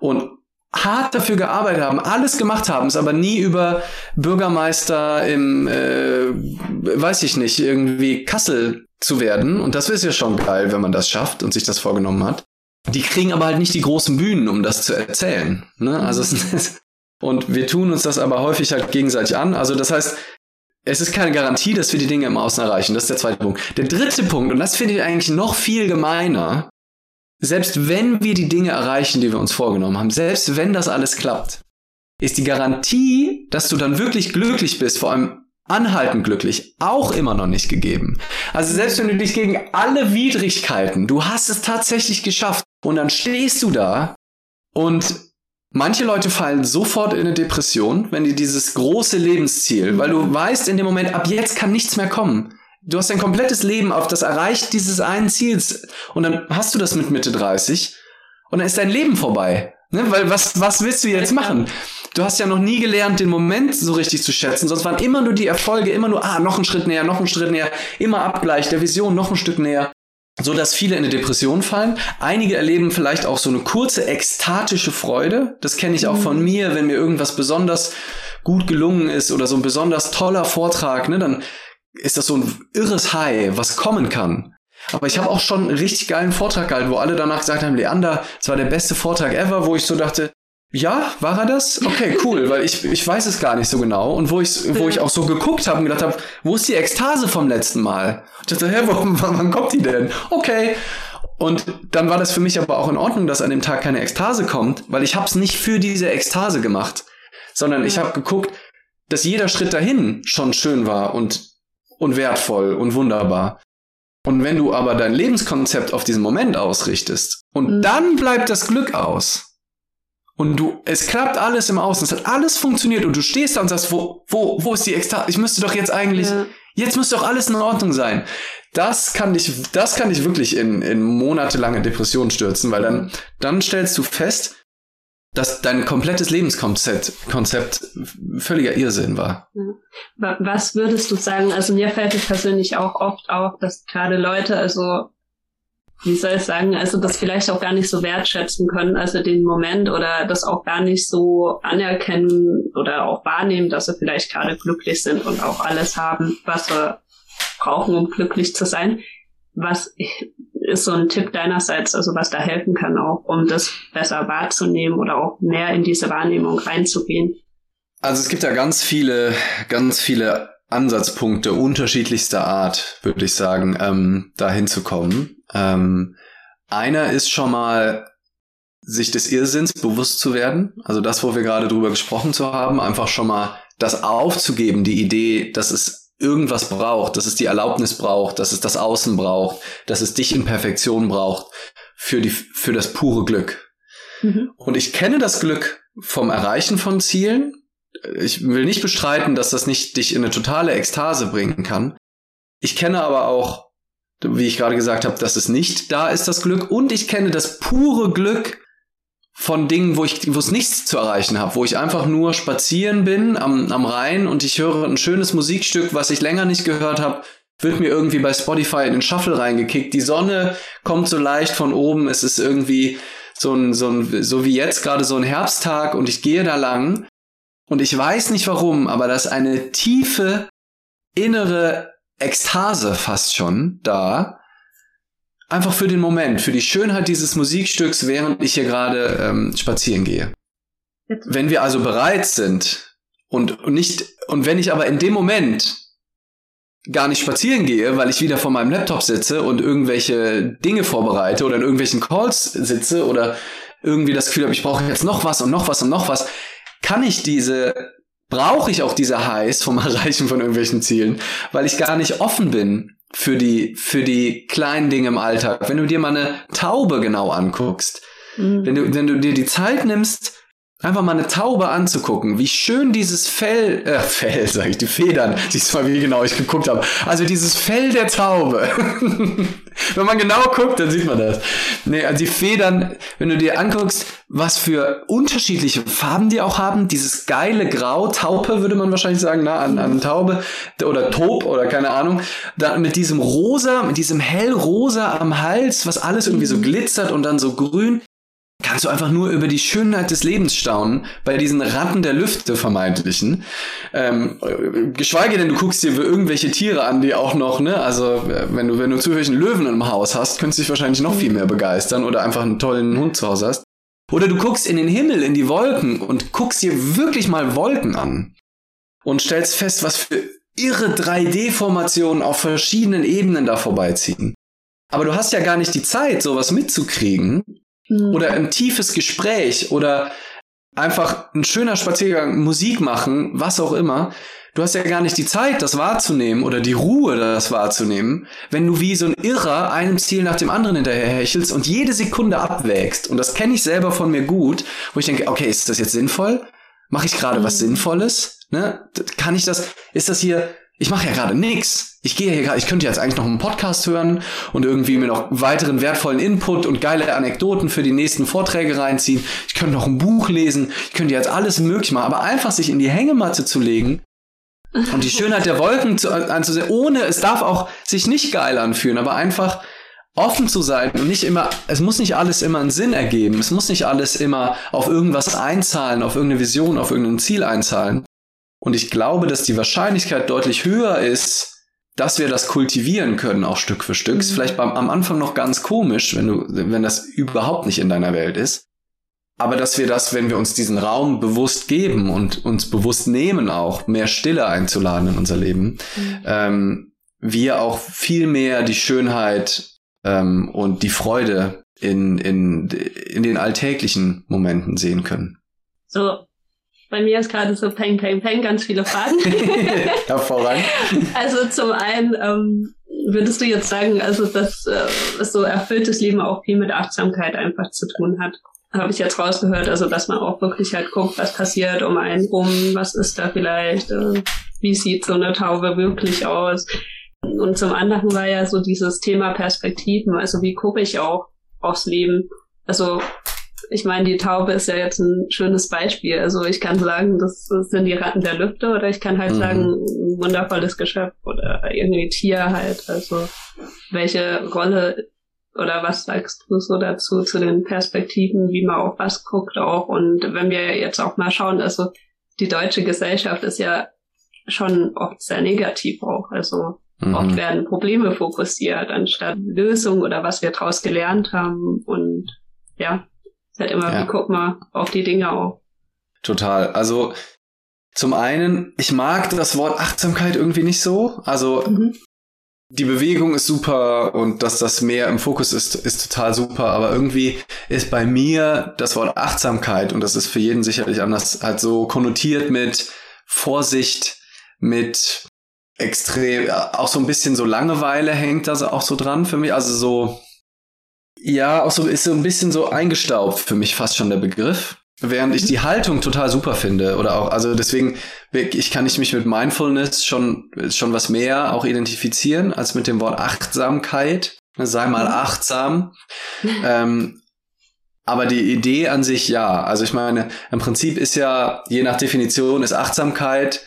und hart dafür gearbeitet haben, alles gemacht haben, es aber nie über Bürgermeister im, äh, weiß ich nicht, irgendwie Kassel zu werden. Und das ist ja schon geil, wenn man das schafft und sich das vorgenommen hat. Die kriegen aber halt nicht die großen Bühnen, um das zu erzählen. Ne? Also es und wir tun uns das aber häufig halt gegenseitig an. Also das heißt, es ist keine Garantie, dass wir die Dinge im Außen erreichen. Das ist der zweite Punkt. Der dritte Punkt, und das finde ich eigentlich noch viel gemeiner, selbst wenn wir die Dinge erreichen, die wir uns vorgenommen haben, selbst wenn das alles klappt, ist die Garantie, dass du dann wirklich glücklich bist, vor allem anhaltend glücklich, auch immer noch nicht gegeben. Also selbst wenn du dich gegen alle Widrigkeiten, du hast es tatsächlich geschafft und dann stehst du da und Manche Leute fallen sofort in eine Depression, wenn die dieses große Lebensziel, weil du weißt in dem Moment, ab jetzt kann nichts mehr kommen. Du hast dein komplettes Leben auf das Erreicht dieses einen Ziels und dann hast du das mit Mitte 30 und dann ist dein Leben vorbei. Ne? Weil was, was willst du jetzt machen? Du hast ja noch nie gelernt, den Moment so richtig zu schätzen, sonst waren immer nur die Erfolge, immer nur, ah, noch einen Schritt näher, noch einen Schritt näher, immer Abgleich der Vision, noch ein Stück näher so dass viele in eine Depression fallen. Einige erleben vielleicht auch so eine kurze ekstatische Freude. Das kenne ich auch von mhm. mir, wenn mir irgendwas besonders gut gelungen ist oder so ein besonders toller Vortrag, ne, dann ist das so ein irres High, was kommen kann. Aber ich habe auch schon einen richtig geilen Vortrag gehalten, wo alle danach gesagt haben, Leander, es war der beste Vortrag ever, wo ich so dachte, ja, war er das? Okay, cool, weil ich, ich weiß es gar nicht so genau. Und wo ich, wo ich auch so geguckt habe und gedacht habe, wo ist die Ekstase vom letzten Mal? Und ich dachte, hä, wo, wann kommt die denn? Okay. Und dann war das für mich aber auch in Ordnung, dass an dem Tag keine Ekstase kommt, weil ich habe es nicht für diese Ekstase gemacht, sondern ich habe geguckt, dass jeder Schritt dahin schon schön war und, und wertvoll und wunderbar. Und wenn du aber dein Lebenskonzept auf diesen Moment ausrichtest und mhm. dann bleibt das Glück aus, und du, es klappt alles im Außen, es hat alles funktioniert und du stehst da und sagst, wo, wo, wo ist die Ekstase? Ich müsste doch jetzt eigentlich, ja. jetzt müsste doch alles in Ordnung sein. Das kann dich, das kann dich wirklich in, in monatelange Depressionen stürzen, weil dann, dann stellst du fest, dass dein komplettes Lebenskonzept Konzept völliger Irrsinn war. Was würdest du sagen? Also mir fällt es persönlich auch oft auf, dass gerade Leute, also wie soll ich sagen, also das vielleicht auch gar nicht so wertschätzen können, also den Moment oder das auch gar nicht so anerkennen oder auch wahrnehmen, dass sie vielleicht gerade glücklich sind und auch alles haben, was sie brauchen, um glücklich zu sein. Was ist so ein Tipp deinerseits, also was da helfen kann, auch um das besser wahrzunehmen oder auch mehr in diese Wahrnehmung reinzugehen? Also es gibt ja ganz viele, ganz viele Ansatzpunkte unterschiedlichster Art, würde ich sagen, ähm, da hinzukommen. Ähm, einer ist schon mal, sich des Irrsinns bewusst zu werden. Also das, wo wir gerade drüber gesprochen zu haben, einfach schon mal das aufzugeben, die Idee, dass es irgendwas braucht, dass es die Erlaubnis braucht, dass es das Außen braucht, dass es dich in Perfektion braucht für die, für das pure Glück. Mhm. Und ich kenne das Glück vom Erreichen von Zielen. Ich will nicht bestreiten, dass das nicht dich in eine totale Ekstase bringen kann. Ich kenne aber auch wie ich gerade gesagt habe, dass es nicht da ist, das Glück. Und ich kenne das pure Glück von Dingen, wo ich, wo es nichts zu erreichen habe, wo ich einfach nur spazieren bin am, am Rhein und ich höre ein schönes Musikstück, was ich länger nicht gehört habe, wird mir irgendwie bei Spotify in den Shuffle reingekickt. Die Sonne kommt so leicht von oben, es ist irgendwie so ein, so ein, so wie jetzt gerade so ein Herbsttag und ich gehe da lang und ich weiß nicht warum, aber da ist eine tiefe innere Ekstase fast schon da. Einfach für den Moment, für die Schönheit dieses Musikstücks, während ich hier gerade ähm, spazieren gehe. Wenn wir also bereit sind und nicht, und wenn ich aber in dem Moment gar nicht spazieren gehe, weil ich wieder vor meinem Laptop sitze und irgendwelche Dinge vorbereite oder in irgendwelchen Calls sitze oder irgendwie das Gefühl habe, ich brauche jetzt noch was und noch was und noch was, kann ich diese, brauche ich auch diese Highs vom Erreichen von irgendwelchen Zielen, weil ich gar nicht offen bin für die, für die kleinen Dinge im Alltag. Wenn du dir mal eine Taube genau anguckst, mhm. wenn du, wenn du dir die Zeit nimmst, Einfach mal eine Taube anzugucken, wie schön dieses Fell, äh, Fell, sag ich, die Federn, siehst du mal, wie genau ich geguckt habe. Also dieses Fell der Taube. wenn man genau guckt, dann sieht man das. Nee, also die Federn, wenn du dir anguckst, was für unterschiedliche Farben die auch haben, dieses geile Grau, Taupe würde man wahrscheinlich sagen, na, an, an Taube, oder Taub, oder keine Ahnung, da mit diesem rosa, mit diesem hellrosa am Hals, was alles irgendwie so glitzert und dann so grün kannst du einfach nur über die Schönheit des Lebens staunen, bei diesen Ratten der Lüfte vermeintlichen. Ähm, geschweige denn, du guckst dir irgendwelche Tiere an, die auch noch, ne, also wenn du, wenn du zufällig einen Löwen im Haus hast, könntest du dich wahrscheinlich noch viel mehr begeistern oder einfach einen tollen Hund zu Hause hast. Oder du guckst in den Himmel, in die Wolken und guckst dir wirklich mal Wolken an und stellst fest, was für irre 3D-Formationen auf verschiedenen Ebenen da vorbeiziehen. Aber du hast ja gar nicht die Zeit, sowas mitzukriegen, Mhm. Oder ein tiefes Gespräch oder einfach ein schöner Spaziergang, Musik machen, was auch immer. Du hast ja gar nicht die Zeit, das wahrzunehmen oder die Ruhe, das wahrzunehmen, wenn du wie so ein Irrer einem Ziel nach dem anderen hinterherhechelst und jede Sekunde abwägst. Und das kenne ich selber von mir gut, wo ich denke, okay, ist das jetzt sinnvoll? Mache ich gerade mhm. was Sinnvolles? Ne? Kann ich das? Ist das hier ich mache ja gerade nix. Ich gehe hier gerade, ich könnte jetzt eigentlich noch einen Podcast hören und irgendwie mir noch weiteren wertvollen Input und geile Anekdoten für die nächsten Vorträge reinziehen. Ich könnte noch ein Buch lesen. Ich könnte jetzt alles möglich machen, aber einfach sich in die Hängematte zu legen und die Schönheit der Wolken zu, anzusehen, ohne, es darf auch sich nicht geil anfühlen, aber einfach offen zu sein und nicht immer, es muss nicht alles immer einen Sinn ergeben. Es muss nicht alles immer auf irgendwas einzahlen, auf irgendeine Vision, auf irgendein Ziel einzahlen, und ich glaube, dass die Wahrscheinlichkeit deutlich höher ist, dass wir das kultivieren können, auch Stück für Stück. Mhm. Ist vielleicht beim, am Anfang noch ganz komisch, wenn du, wenn das überhaupt nicht in deiner Welt ist. Aber dass wir das, wenn wir uns diesen Raum bewusst geben und uns bewusst nehmen, auch mehr Stille einzuladen in unser Leben, mhm. ähm, wir auch viel mehr die Schönheit ähm, und die Freude in, in, in den alltäglichen Momenten sehen können. So, bei mir ist gerade so Peng, Peng, Peng, ganz viele Fragen. Hervorragend. also zum einen ähm, würdest du jetzt sagen, also dass äh, so erfülltes Leben auch viel mit Achtsamkeit einfach zu tun hat. Habe ich jetzt rausgehört, also dass man auch wirklich halt guckt, was passiert um einen rum, was ist da vielleicht, äh, wie sieht so eine Taube wirklich aus. Und zum anderen war ja so dieses Thema Perspektiven, also wie gucke ich auch aufs Leben. Also ich meine, die Taube ist ja jetzt ein schönes Beispiel. Also ich kann sagen, das sind die Ratten der Lüfte oder ich kann halt mhm. sagen, ein wundervolles Geschöpf oder irgendwie Tier halt. Also welche Rolle oder was sagst du so dazu, zu den Perspektiven, wie man auf was guckt auch? Und wenn wir jetzt auch mal schauen, also die deutsche Gesellschaft ist ja schon oft sehr negativ auch. Also mhm. oft werden Probleme fokussiert anstatt Lösungen oder was wir daraus gelernt haben. Und ja, halt immer, ja. wie guck mal auf die Dinge auch. Total. Also zum einen, ich mag das Wort Achtsamkeit irgendwie nicht so. Also mhm. die Bewegung ist super und dass das mehr im Fokus ist, ist total super. Aber irgendwie ist bei mir das Wort Achtsamkeit und das ist für jeden sicherlich anders, halt so konnotiert mit Vorsicht, mit extrem, auch so ein bisschen so Langeweile hängt da auch so dran für mich. Also so, ja, auch so ist so ein bisschen so eingestaubt für mich fast schon der Begriff. Während ich die Haltung total super finde oder auch, also deswegen, ich kann ich mich mit Mindfulness schon, schon was mehr auch identifizieren als mit dem Wort Achtsamkeit. Sei mal mhm. achtsam. ähm, aber die Idee an sich ja. Also ich meine, im Prinzip ist ja, je nach Definition, ist Achtsamkeit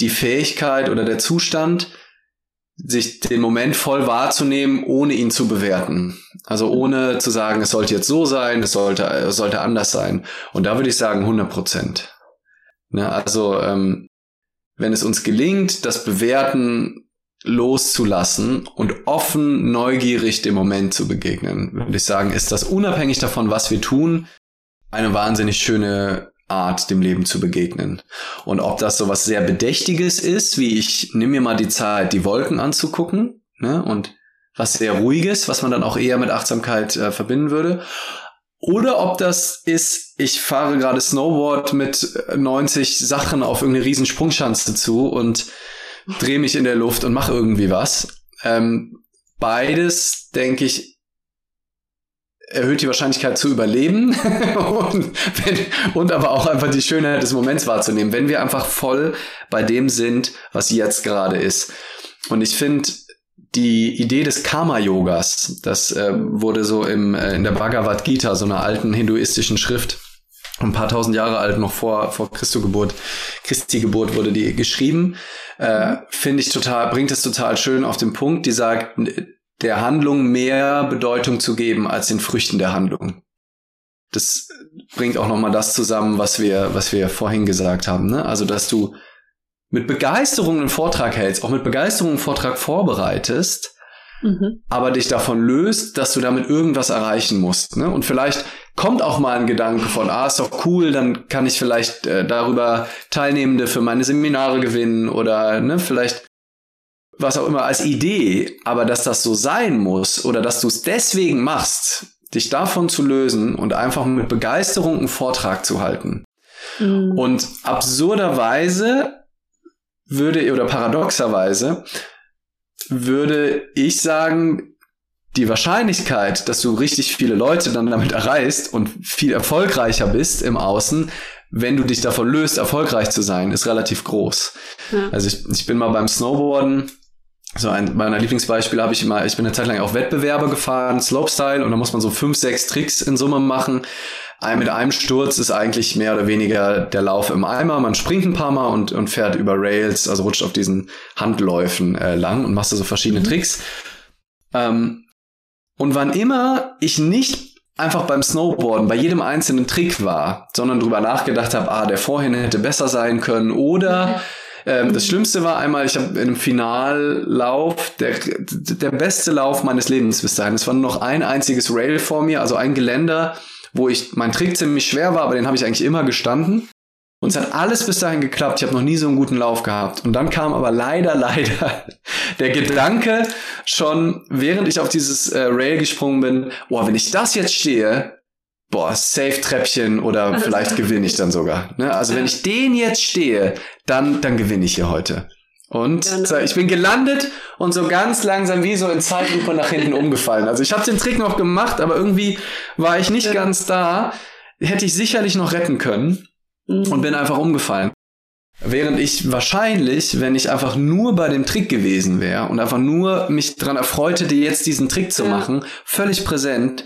die Fähigkeit oder der Zustand, sich den Moment voll wahrzunehmen, ohne ihn zu bewerten. Also ohne zu sagen, es sollte jetzt so sein, es sollte, es sollte anders sein. Und da würde ich sagen 100 Prozent. Ne, also ähm, wenn es uns gelingt, das Bewerten loszulassen und offen, neugierig dem Moment zu begegnen, würde ich sagen, ist das unabhängig davon, was wir tun, eine wahnsinnig schöne Art, dem Leben zu begegnen. Und ob das so was sehr Bedächtiges ist, wie ich nimm mir mal die Zeit, die Wolken anzugucken, ne, und was sehr Ruhiges, was man dann auch eher mit Achtsamkeit äh, verbinden würde. Oder ob das ist, ich fahre gerade Snowboard mit 90 Sachen auf irgendeine riesen Sprungschanze zu und drehe mich in der Luft und mache irgendwie was. Ähm, beides, denke ich, erhöht die Wahrscheinlichkeit zu überleben und, wenn, und aber auch einfach die Schönheit des Moments wahrzunehmen, wenn wir einfach voll bei dem sind, was jetzt gerade ist. Und ich finde die Idee des Karma-Yogas, das äh, wurde so im, äh, in der Bhagavad Gita, so einer alten hinduistischen Schrift, ein paar tausend Jahre alt, noch vor, vor Christi Geburt, Christi Geburt wurde die geschrieben, äh, finde ich total, bringt es total schön auf den Punkt, die sagt, der Handlung mehr Bedeutung zu geben als den Früchten der Handlung. Das bringt auch nochmal das zusammen, was wir, was wir vorhin gesagt haben. Ne? Also, dass du mit Begeisterung einen Vortrag hältst, auch mit Begeisterung einen Vortrag vorbereitest, mhm. aber dich davon löst, dass du damit irgendwas erreichen musst. Ne? Und vielleicht kommt auch mal ein Gedanke von, ah, ist doch cool, dann kann ich vielleicht äh, darüber Teilnehmende für meine Seminare gewinnen oder ne, vielleicht was auch immer als Idee, aber dass das so sein muss oder dass du es deswegen machst, dich davon zu lösen und einfach mit Begeisterung einen Vortrag zu halten. Mhm. Und absurderweise würde oder paradoxerweise würde ich sagen, die Wahrscheinlichkeit, dass du richtig viele Leute dann damit erreichst und viel erfolgreicher bist im Außen, wenn du dich davon löst, erfolgreich zu sein, ist relativ groß. Ja. Also ich, ich bin mal beim Snowboarden so ein meiner Lieblingsbeispiele habe ich immer, ich bin eine Zeit lang auch Wettbewerbe gefahren, Slopestyle, und da muss man so fünf, sechs Tricks in Summe machen. Ein, mit einem Sturz ist eigentlich mehr oder weniger der Lauf im Eimer. Man springt ein paar Mal und, und fährt über Rails, also rutscht auf diesen Handläufen äh, lang und machst da so verschiedene mhm. Tricks. Ähm, und wann immer ich nicht einfach beim Snowboarden bei jedem einzelnen Trick war, sondern drüber nachgedacht habe, ah, der vorhin hätte besser sein können oder ähm, das Schlimmste war einmal, ich habe in einem Finallauf, der, der beste Lauf meines Lebens bis dahin. Es war nur noch ein einziges Rail vor mir, also ein Geländer, wo ich mein Trick ziemlich schwer war, aber den habe ich eigentlich immer gestanden. Und es hat alles bis dahin geklappt. Ich habe noch nie so einen guten Lauf gehabt. Und dann kam aber leider, leider der Gedanke schon, während ich auf dieses äh, Rail gesprungen bin, boah, wenn ich das jetzt stehe, boah, Safe-Treppchen oder vielleicht gewinne ich dann sogar. Ne? Also wenn ich den jetzt stehe, dann, dann gewinne ich hier heute. Und so, ich bin gelandet und so ganz langsam wie so in Zeitlupe nach hinten umgefallen. Also ich habe den Trick noch gemacht, aber irgendwie war ich nicht ganz da. Hätte ich sicherlich noch retten können mhm. und bin einfach umgefallen. Während ich wahrscheinlich, wenn ich einfach nur bei dem Trick gewesen wäre und einfach nur mich dran erfreut hätte, jetzt diesen Trick zu machen, völlig präsent,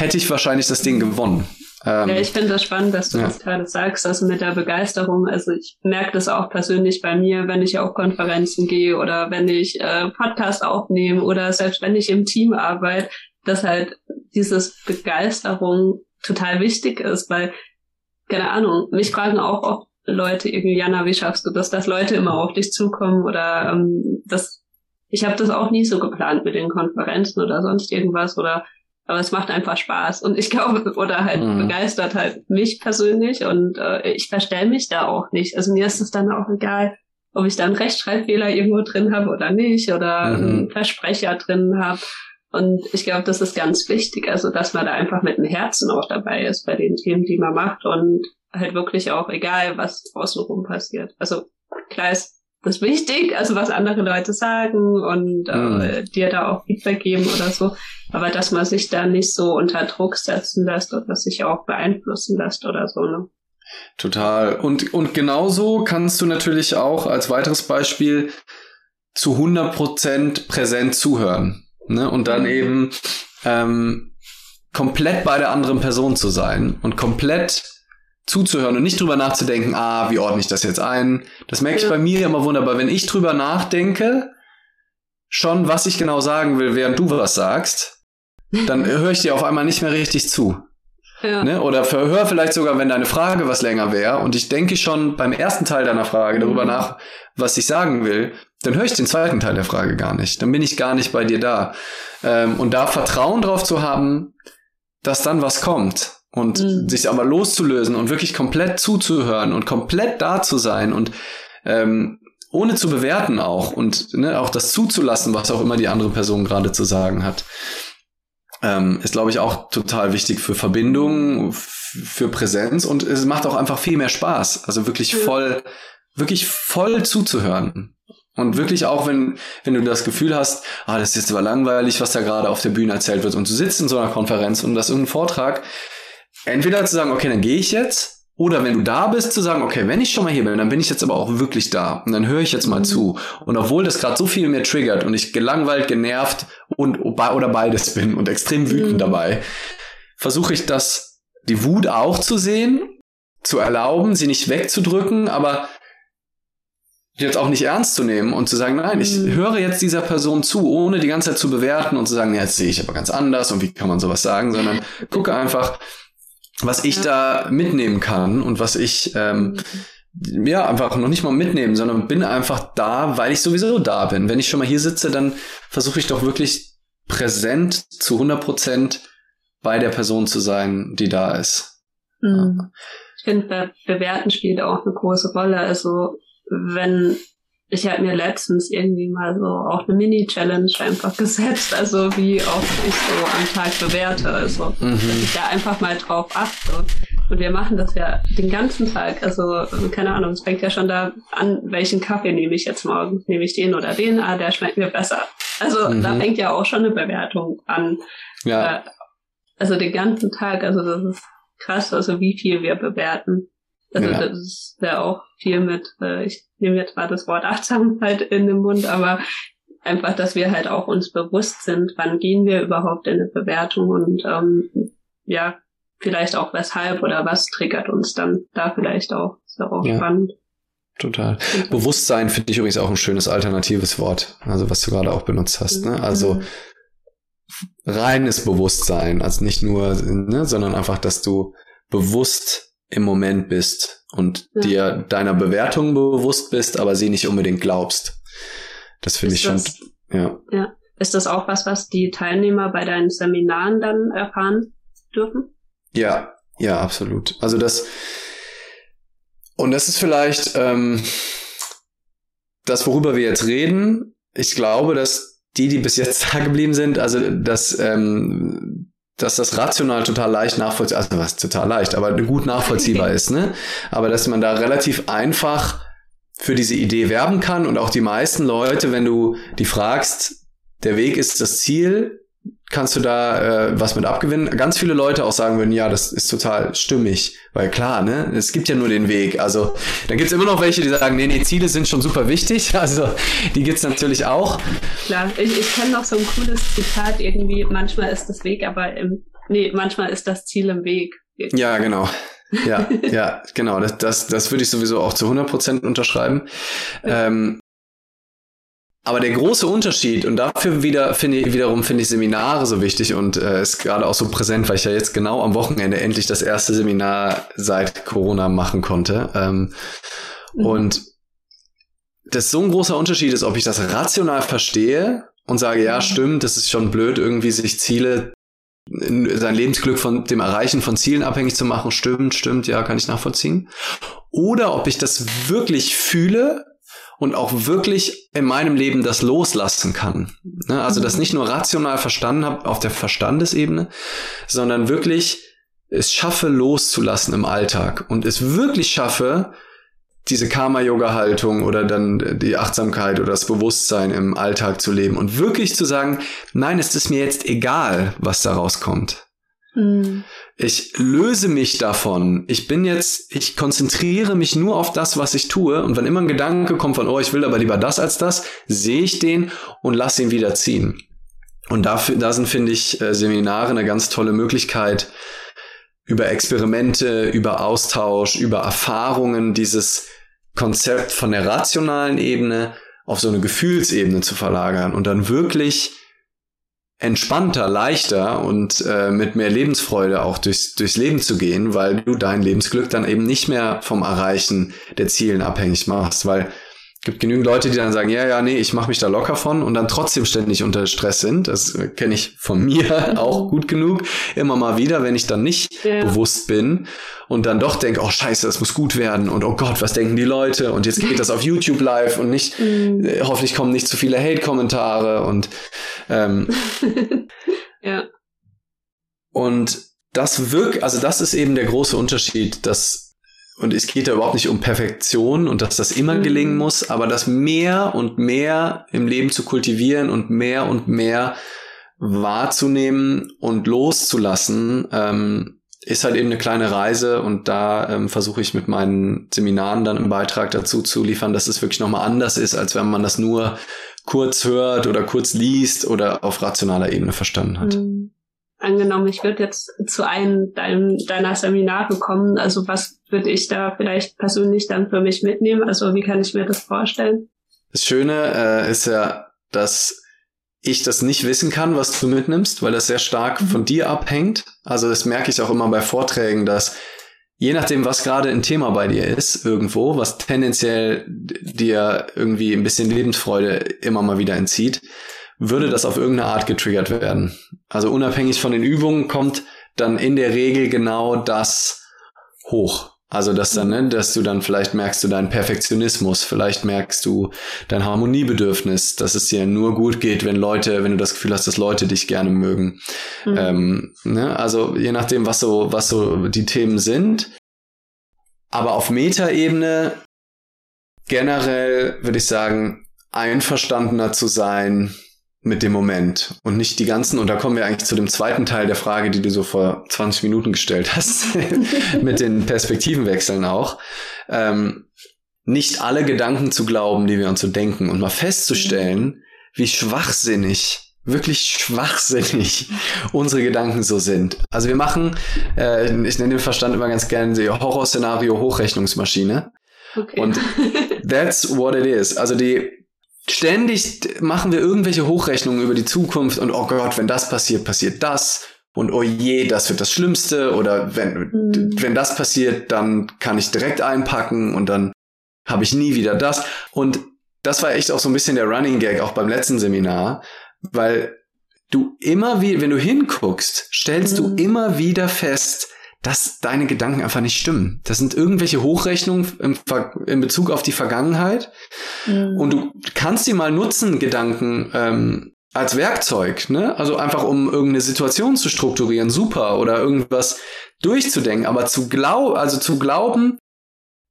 hätte ich wahrscheinlich das Ding gewonnen. Ähm, ja, ich finde das spannend, dass du ja. das gerade sagst, also mit der Begeisterung. Also ich merke das auch persönlich bei mir, wenn ich auf Konferenzen gehe oder wenn ich äh, Podcast aufnehme oder selbst wenn ich im Team arbeite, dass halt dieses Begeisterung total wichtig ist, weil, keine Ahnung, mich fragen auch oft Leute irgendwie, Jana, wie schaffst du das, dass Leute immer auf dich zukommen oder ähm, das, ich habe das auch nie so geplant mit den Konferenzen oder sonst irgendwas oder aber es macht einfach Spaß und ich glaube oder halt mhm. begeistert halt mich persönlich und äh, ich verstell mich da auch nicht. Also mir ist es dann auch egal, ob ich da einen Rechtschreibfehler irgendwo drin habe oder nicht oder mhm. einen Versprecher drin habe. Und ich glaube, das ist ganz wichtig, also dass man da einfach mit dem Herzen auch dabei ist bei den Themen, die man macht und halt wirklich auch egal, was außenrum passiert. Also klar ist das ist wichtig, also was andere Leute sagen und äh, mhm. dir da auch Feedback geben oder so. Aber dass man sich da nicht so unter Druck setzen lässt oder sich auch beeinflussen lässt oder so, ne? Total. Und, und genauso kannst du natürlich auch als weiteres Beispiel zu 100% präsent zuhören. Ne? Und dann mhm. eben ähm, komplett bei der anderen Person zu sein und komplett zuzuhören und nicht drüber nachzudenken, ah, wie ordne ich das jetzt ein? Das merke ich bei mir immer wunderbar. Wenn ich drüber nachdenke, schon, was ich genau sagen will, während du was sagst, dann höre ich dir auf einmal nicht mehr richtig zu. Ja. Ne? Oder verhör vielleicht sogar, wenn deine Frage was länger wäre und ich denke schon beim ersten Teil deiner Frage darüber mhm. nach, was ich sagen will, dann höre ich den zweiten Teil der Frage gar nicht. Dann bin ich gar nicht bei dir da. Ähm, und da Vertrauen drauf zu haben, dass dann was kommt und mhm. sich aber loszulösen und wirklich komplett zuzuhören und komplett da zu sein und ähm, ohne zu bewerten auch und ne, auch das zuzulassen, was auch immer die andere Person gerade zu sagen hat ähm, ist, glaube ich, auch total wichtig für Verbindung, für Präsenz und es macht auch einfach viel mehr Spaß. Also wirklich voll, wirklich voll zuzuhören. Und wirklich auch, wenn, wenn du das Gefühl hast, ah, das ist jetzt aber langweilig, was da gerade auf der Bühne erzählt wird und du sitzt in so einer Konferenz und das ist irgendein Vortrag, entweder zu sagen, okay, dann gehe ich jetzt oder wenn du da bist, zu sagen, okay, wenn ich schon mal hier bin, dann bin ich jetzt aber auch wirklich da. Und dann höre ich jetzt mal mhm. zu. Und obwohl das gerade so viel mir triggert und ich gelangweilt, genervt und oder beides bin und extrem wütend mhm. dabei, versuche ich das, die Wut auch zu sehen, zu erlauben, sie nicht wegzudrücken, aber jetzt auch nicht ernst zu nehmen und zu sagen, nein, ich mhm. höre jetzt dieser Person zu, ohne die ganze Zeit zu bewerten und zu sagen, ja, jetzt sehe ich aber ganz anders und wie kann man sowas sagen, sondern gucke einfach, was ich ja. da mitnehmen kann und was ich ähm, ja einfach noch nicht mal mitnehmen, sondern bin einfach da, weil ich sowieso da bin. Wenn ich schon mal hier sitze, dann versuche ich doch wirklich präsent zu 100 Prozent bei der Person zu sein, die da ist. Mhm. Ich finde, Be Bewerten spielt auch eine große Rolle. Also wenn ich habe mir letztens irgendwie mal so auch eine Mini-Challenge einfach gesetzt, also wie oft ich so am Tag bewerte, also mhm. dass ich da einfach mal drauf achte. Und wir machen das ja den ganzen Tag, also keine Ahnung, es fängt ja schon da an, welchen Kaffee nehme ich jetzt morgen, nehme ich den oder den, ah, der schmeckt mir besser. Also mhm. da fängt ja auch schon eine Bewertung an. Ja. Äh, also den ganzen Tag, also das ist krass, also wie viel wir bewerten. Also ja. das ist ja auch viel mit, äh, ich nehme jetzt mal das Wort Achtsamkeit in den Mund, aber einfach, dass wir halt auch uns bewusst sind, wann gehen wir überhaupt in eine Bewertung und ähm, ja, vielleicht auch weshalb oder was triggert uns dann da vielleicht auch. Ist ja auch ja. spannend. Total. Bewusstsein finde ich übrigens auch ein schönes alternatives Wort, also was du gerade auch benutzt hast. Ne? Also mhm. reines Bewusstsein, also nicht nur, ne, sondern einfach, dass du bewusst im Moment bist und ja. dir deiner Bewertung bewusst bist, aber sie nicht unbedingt glaubst. Das finde ich schon, ja. ja. Ist das auch was, was die Teilnehmer bei deinen Seminaren dann erfahren dürfen? Ja, ja, absolut. Also das, und das ist vielleicht ähm, das, worüber wir jetzt reden. Ich glaube, dass die, die bis jetzt da geblieben sind, also dass ähm, dass das rational total leicht nachvollziehbar, also was total leicht, aber gut nachvollziehbar ist, ne? Aber dass man da relativ einfach für diese Idee werben kann und auch die meisten Leute, wenn du die fragst, der Weg ist das Ziel, kannst du da äh, was mit abgewinnen. Ganz viele Leute auch sagen würden, ja, das ist total stimmig, weil klar, ne, es gibt ja nur den Weg. Also dann gibt's immer noch welche, die sagen, nee, nee, Ziele sind schon super wichtig. Also die gibt's natürlich auch. Klar, ich, ich kenne noch so ein cooles Zitat irgendwie, manchmal ist das Weg, aber im, nee, manchmal ist das Ziel im Weg. Ja, genau. Ja, ja, genau. Das, das, das würde ich sowieso auch zu 100 Prozent unterschreiben. Ähm, aber der große Unterschied, und dafür wieder finde ich, wiederum finde ich Seminare so wichtig und äh, ist gerade auch so präsent, weil ich ja jetzt genau am Wochenende endlich das erste Seminar seit Corona machen konnte. Ähm, mhm. Und das so ein großer Unterschied ist, ob ich das rational verstehe und sage, ja, mhm. stimmt, das ist schon blöd, irgendwie sich Ziele, sein Lebensglück von dem Erreichen von Zielen abhängig zu machen, stimmt, stimmt, ja, kann ich nachvollziehen. Oder ob ich das wirklich fühle und auch wirklich in meinem Leben das loslassen kann. Ne? Also das mhm. nicht nur rational verstanden habe auf der Verstandesebene, sondern wirklich es schaffe loszulassen im Alltag und es wirklich schaffe, diese Karma-Yoga-Haltung oder dann die Achtsamkeit oder das Bewusstsein im Alltag zu leben und wirklich zu sagen, nein, es ist mir jetzt egal, was da rauskommt. Mhm. Ich löse mich davon. Ich bin jetzt, ich konzentriere mich nur auf das, was ich tue. Und wenn immer ein Gedanke kommt von, oh, ich will aber lieber das als das, sehe ich den und lasse ihn wieder ziehen. Und dafür, da sind, finde ich, äh, Seminare eine ganz tolle Möglichkeit, über Experimente, über Austausch, über Erfahrungen dieses Konzept von der rationalen Ebene auf so eine Gefühlsebene zu verlagern und dann wirklich entspannter, leichter und äh, mit mehr Lebensfreude auch durchs, durchs Leben zu gehen, weil du dein Lebensglück dann eben nicht mehr vom Erreichen der Zielen abhängig machst, weil gibt genügend Leute, die dann sagen, ja, ja, nee, ich mache mich da locker von und dann trotzdem ständig unter Stress sind. Das kenne ich von mir auch gut genug. Immer mal wieder, wenn ich dann nicht ja. bewusst bin und dann doch denke, oh scheiße, das muss gut werden und oh Gott, was denken die Leute und jetzt geht das auf YouTube live und nicht, mhm. äh, hoffentlich kommen nicht zu viele Hate-Kommentare und ähm, ja. Und das wirkt, also das ist eben der große Unterschied, dass und es geht da überhaupt nicht um Perfektion und dass das immer mhm. gelingen muss, aber das mehr und mehr im Leben zu kultivieren und mehr und mehr wahrzunehmen und loszulassen, ähm, ist halt eben eine kleine Reise und da ähm, versuche ich mit meinen Seminaren dann einen Beitrag dazu zu liefern, dass es wirklich nochmal anders ist, als wenn man das nur kurz hört oder kurz liest oder auf rationaler Ebene verstanden hat. Mhm angenommen, ich würde jetzt zu einem dein, deiner Seminare kommen, also was würde ich da vielleicht persönlich dann für mich mitnehmen? Also wie kann ich mir das vorstellen? Das Schöne äh, ist ja, dass ich das nicht wissen kann, was du mitnimmst, weil das sehr stark mhm. von dir abhängt. Also das merke ich auch immer bei Vorträgen, dass je nachdem, was gerade ein Thema bei dir ist, irgendwo, was tendenziell dir irgendwie ein bisschen Lebensfreude immer mal wieder entzieht, würde das auf irgendeine Art getriggert werden. Also unabhängig von den Übungen kommt dann in der Regel genau das hoch. Also dass dann, ne, dass du dann vielleicht merkst du deinen Perfektionismus, vielleicht merkst du dein Harmoniebedürfnis, dass es dir nur gut geht, wenn Leute, wenn du das Gefühl hast, dass Leute dich gerne mögen. Mhm. Ähm, ne, also je nachdem, was so, was so die Themen sind. Aber auf Metaebene generell würde ich sagen, einverstandener zu sein mit dem Moment und nicht die ganzen, und da kommen wir eigentlich zu dem zweiten Teil der Frage, die du so vor 20 Minuten gestellt hast, mit den Perspektivenwechseln auch, ähm, nicht alle Gedanken zu glauben, die wir uns so denken und mal festzustellen, wie schwachsinnig, wirklich schwachsinnig unsere Gedanken so sind. Also wir machen, äh, ich nenne den Verstand immer ganz gerne die Horrorszenario Hochrechnungsmaschine. Okay. Und that's what it is. Also die ständig machen wir irgendwelche Hochrechnungen über die Zukunft und oh Gott, wenn das passiert, passiert das. Und oh je, das wird das Schlimmste. Oder wenn, mhm. wenn das passiert, dann kann ich direkt einpacken und dann habe ich nie wieder das. Und das war echt auch so ein bisschen der Running Gag auch beim letzten Seminar, weil du immer wie, wenn du hinguckst, stellst mhm. du immer wieder fest, dass deine Gedanken einfach nicht stimmen. Das sind irgendwelche Hochrechnungen im, in Bezug auf die Vergangenheit. Mhm. Und du kannst die mal nutzen, Gedanken, ähm, als Werkzeug, ne? Also einfach um irgendeine Situation zu strukturieren, super, oder irgendwas durchzudenken, aber zu glauben, also zu glauben,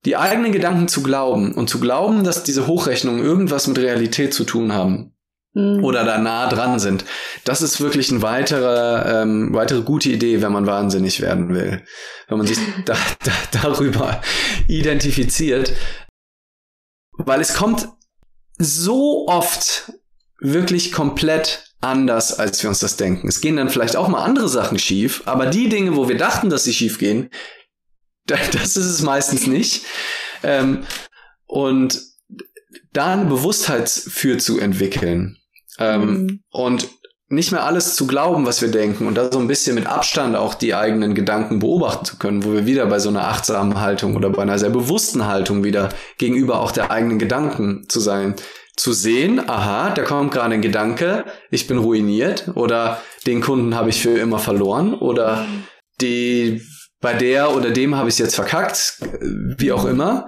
die eigenen Gedanken zu glauben und zu glauben, dass diese Hochrechnungen irgendwas mit Realität zu tun haben, Mhm. oder da nah dran sind. Das ist wirklich eine weitere, ähm, weitere gute Idee, wenn man wahnsinnig werden will. Wenn man sich da, da, darüber identifiziert. Weil es kommt so oft wirklich komplett anders, als wir uns das denken. Es gehen dann vielleicht auch mal andere Sachen schief, aber die Dinge, wo wir dachten, dass sie schief gehen, das ist es meistens nicht. Ähm, und da eine Bewusstheit für zu entwickeln. Ähm, mhm. Und nicht mehr alles zu glauben, was wir denken und da so ein bisschen mit Abstand auch die eigenen Gedanken beobachten zu können, wo wir wieder bei so einer achtsamen Haltung oder bei einer sehr bewussten Haltung wieder gegenüber auch der eigenen Gedanken zu sein. Zu sehen, aha, da kommt gerade ein Gedanke, ich bin ruiniert oder den Kunden habe ich für immer verloren oder die bei der oder dem habe ich es jetzt verkackt, wie auch immer.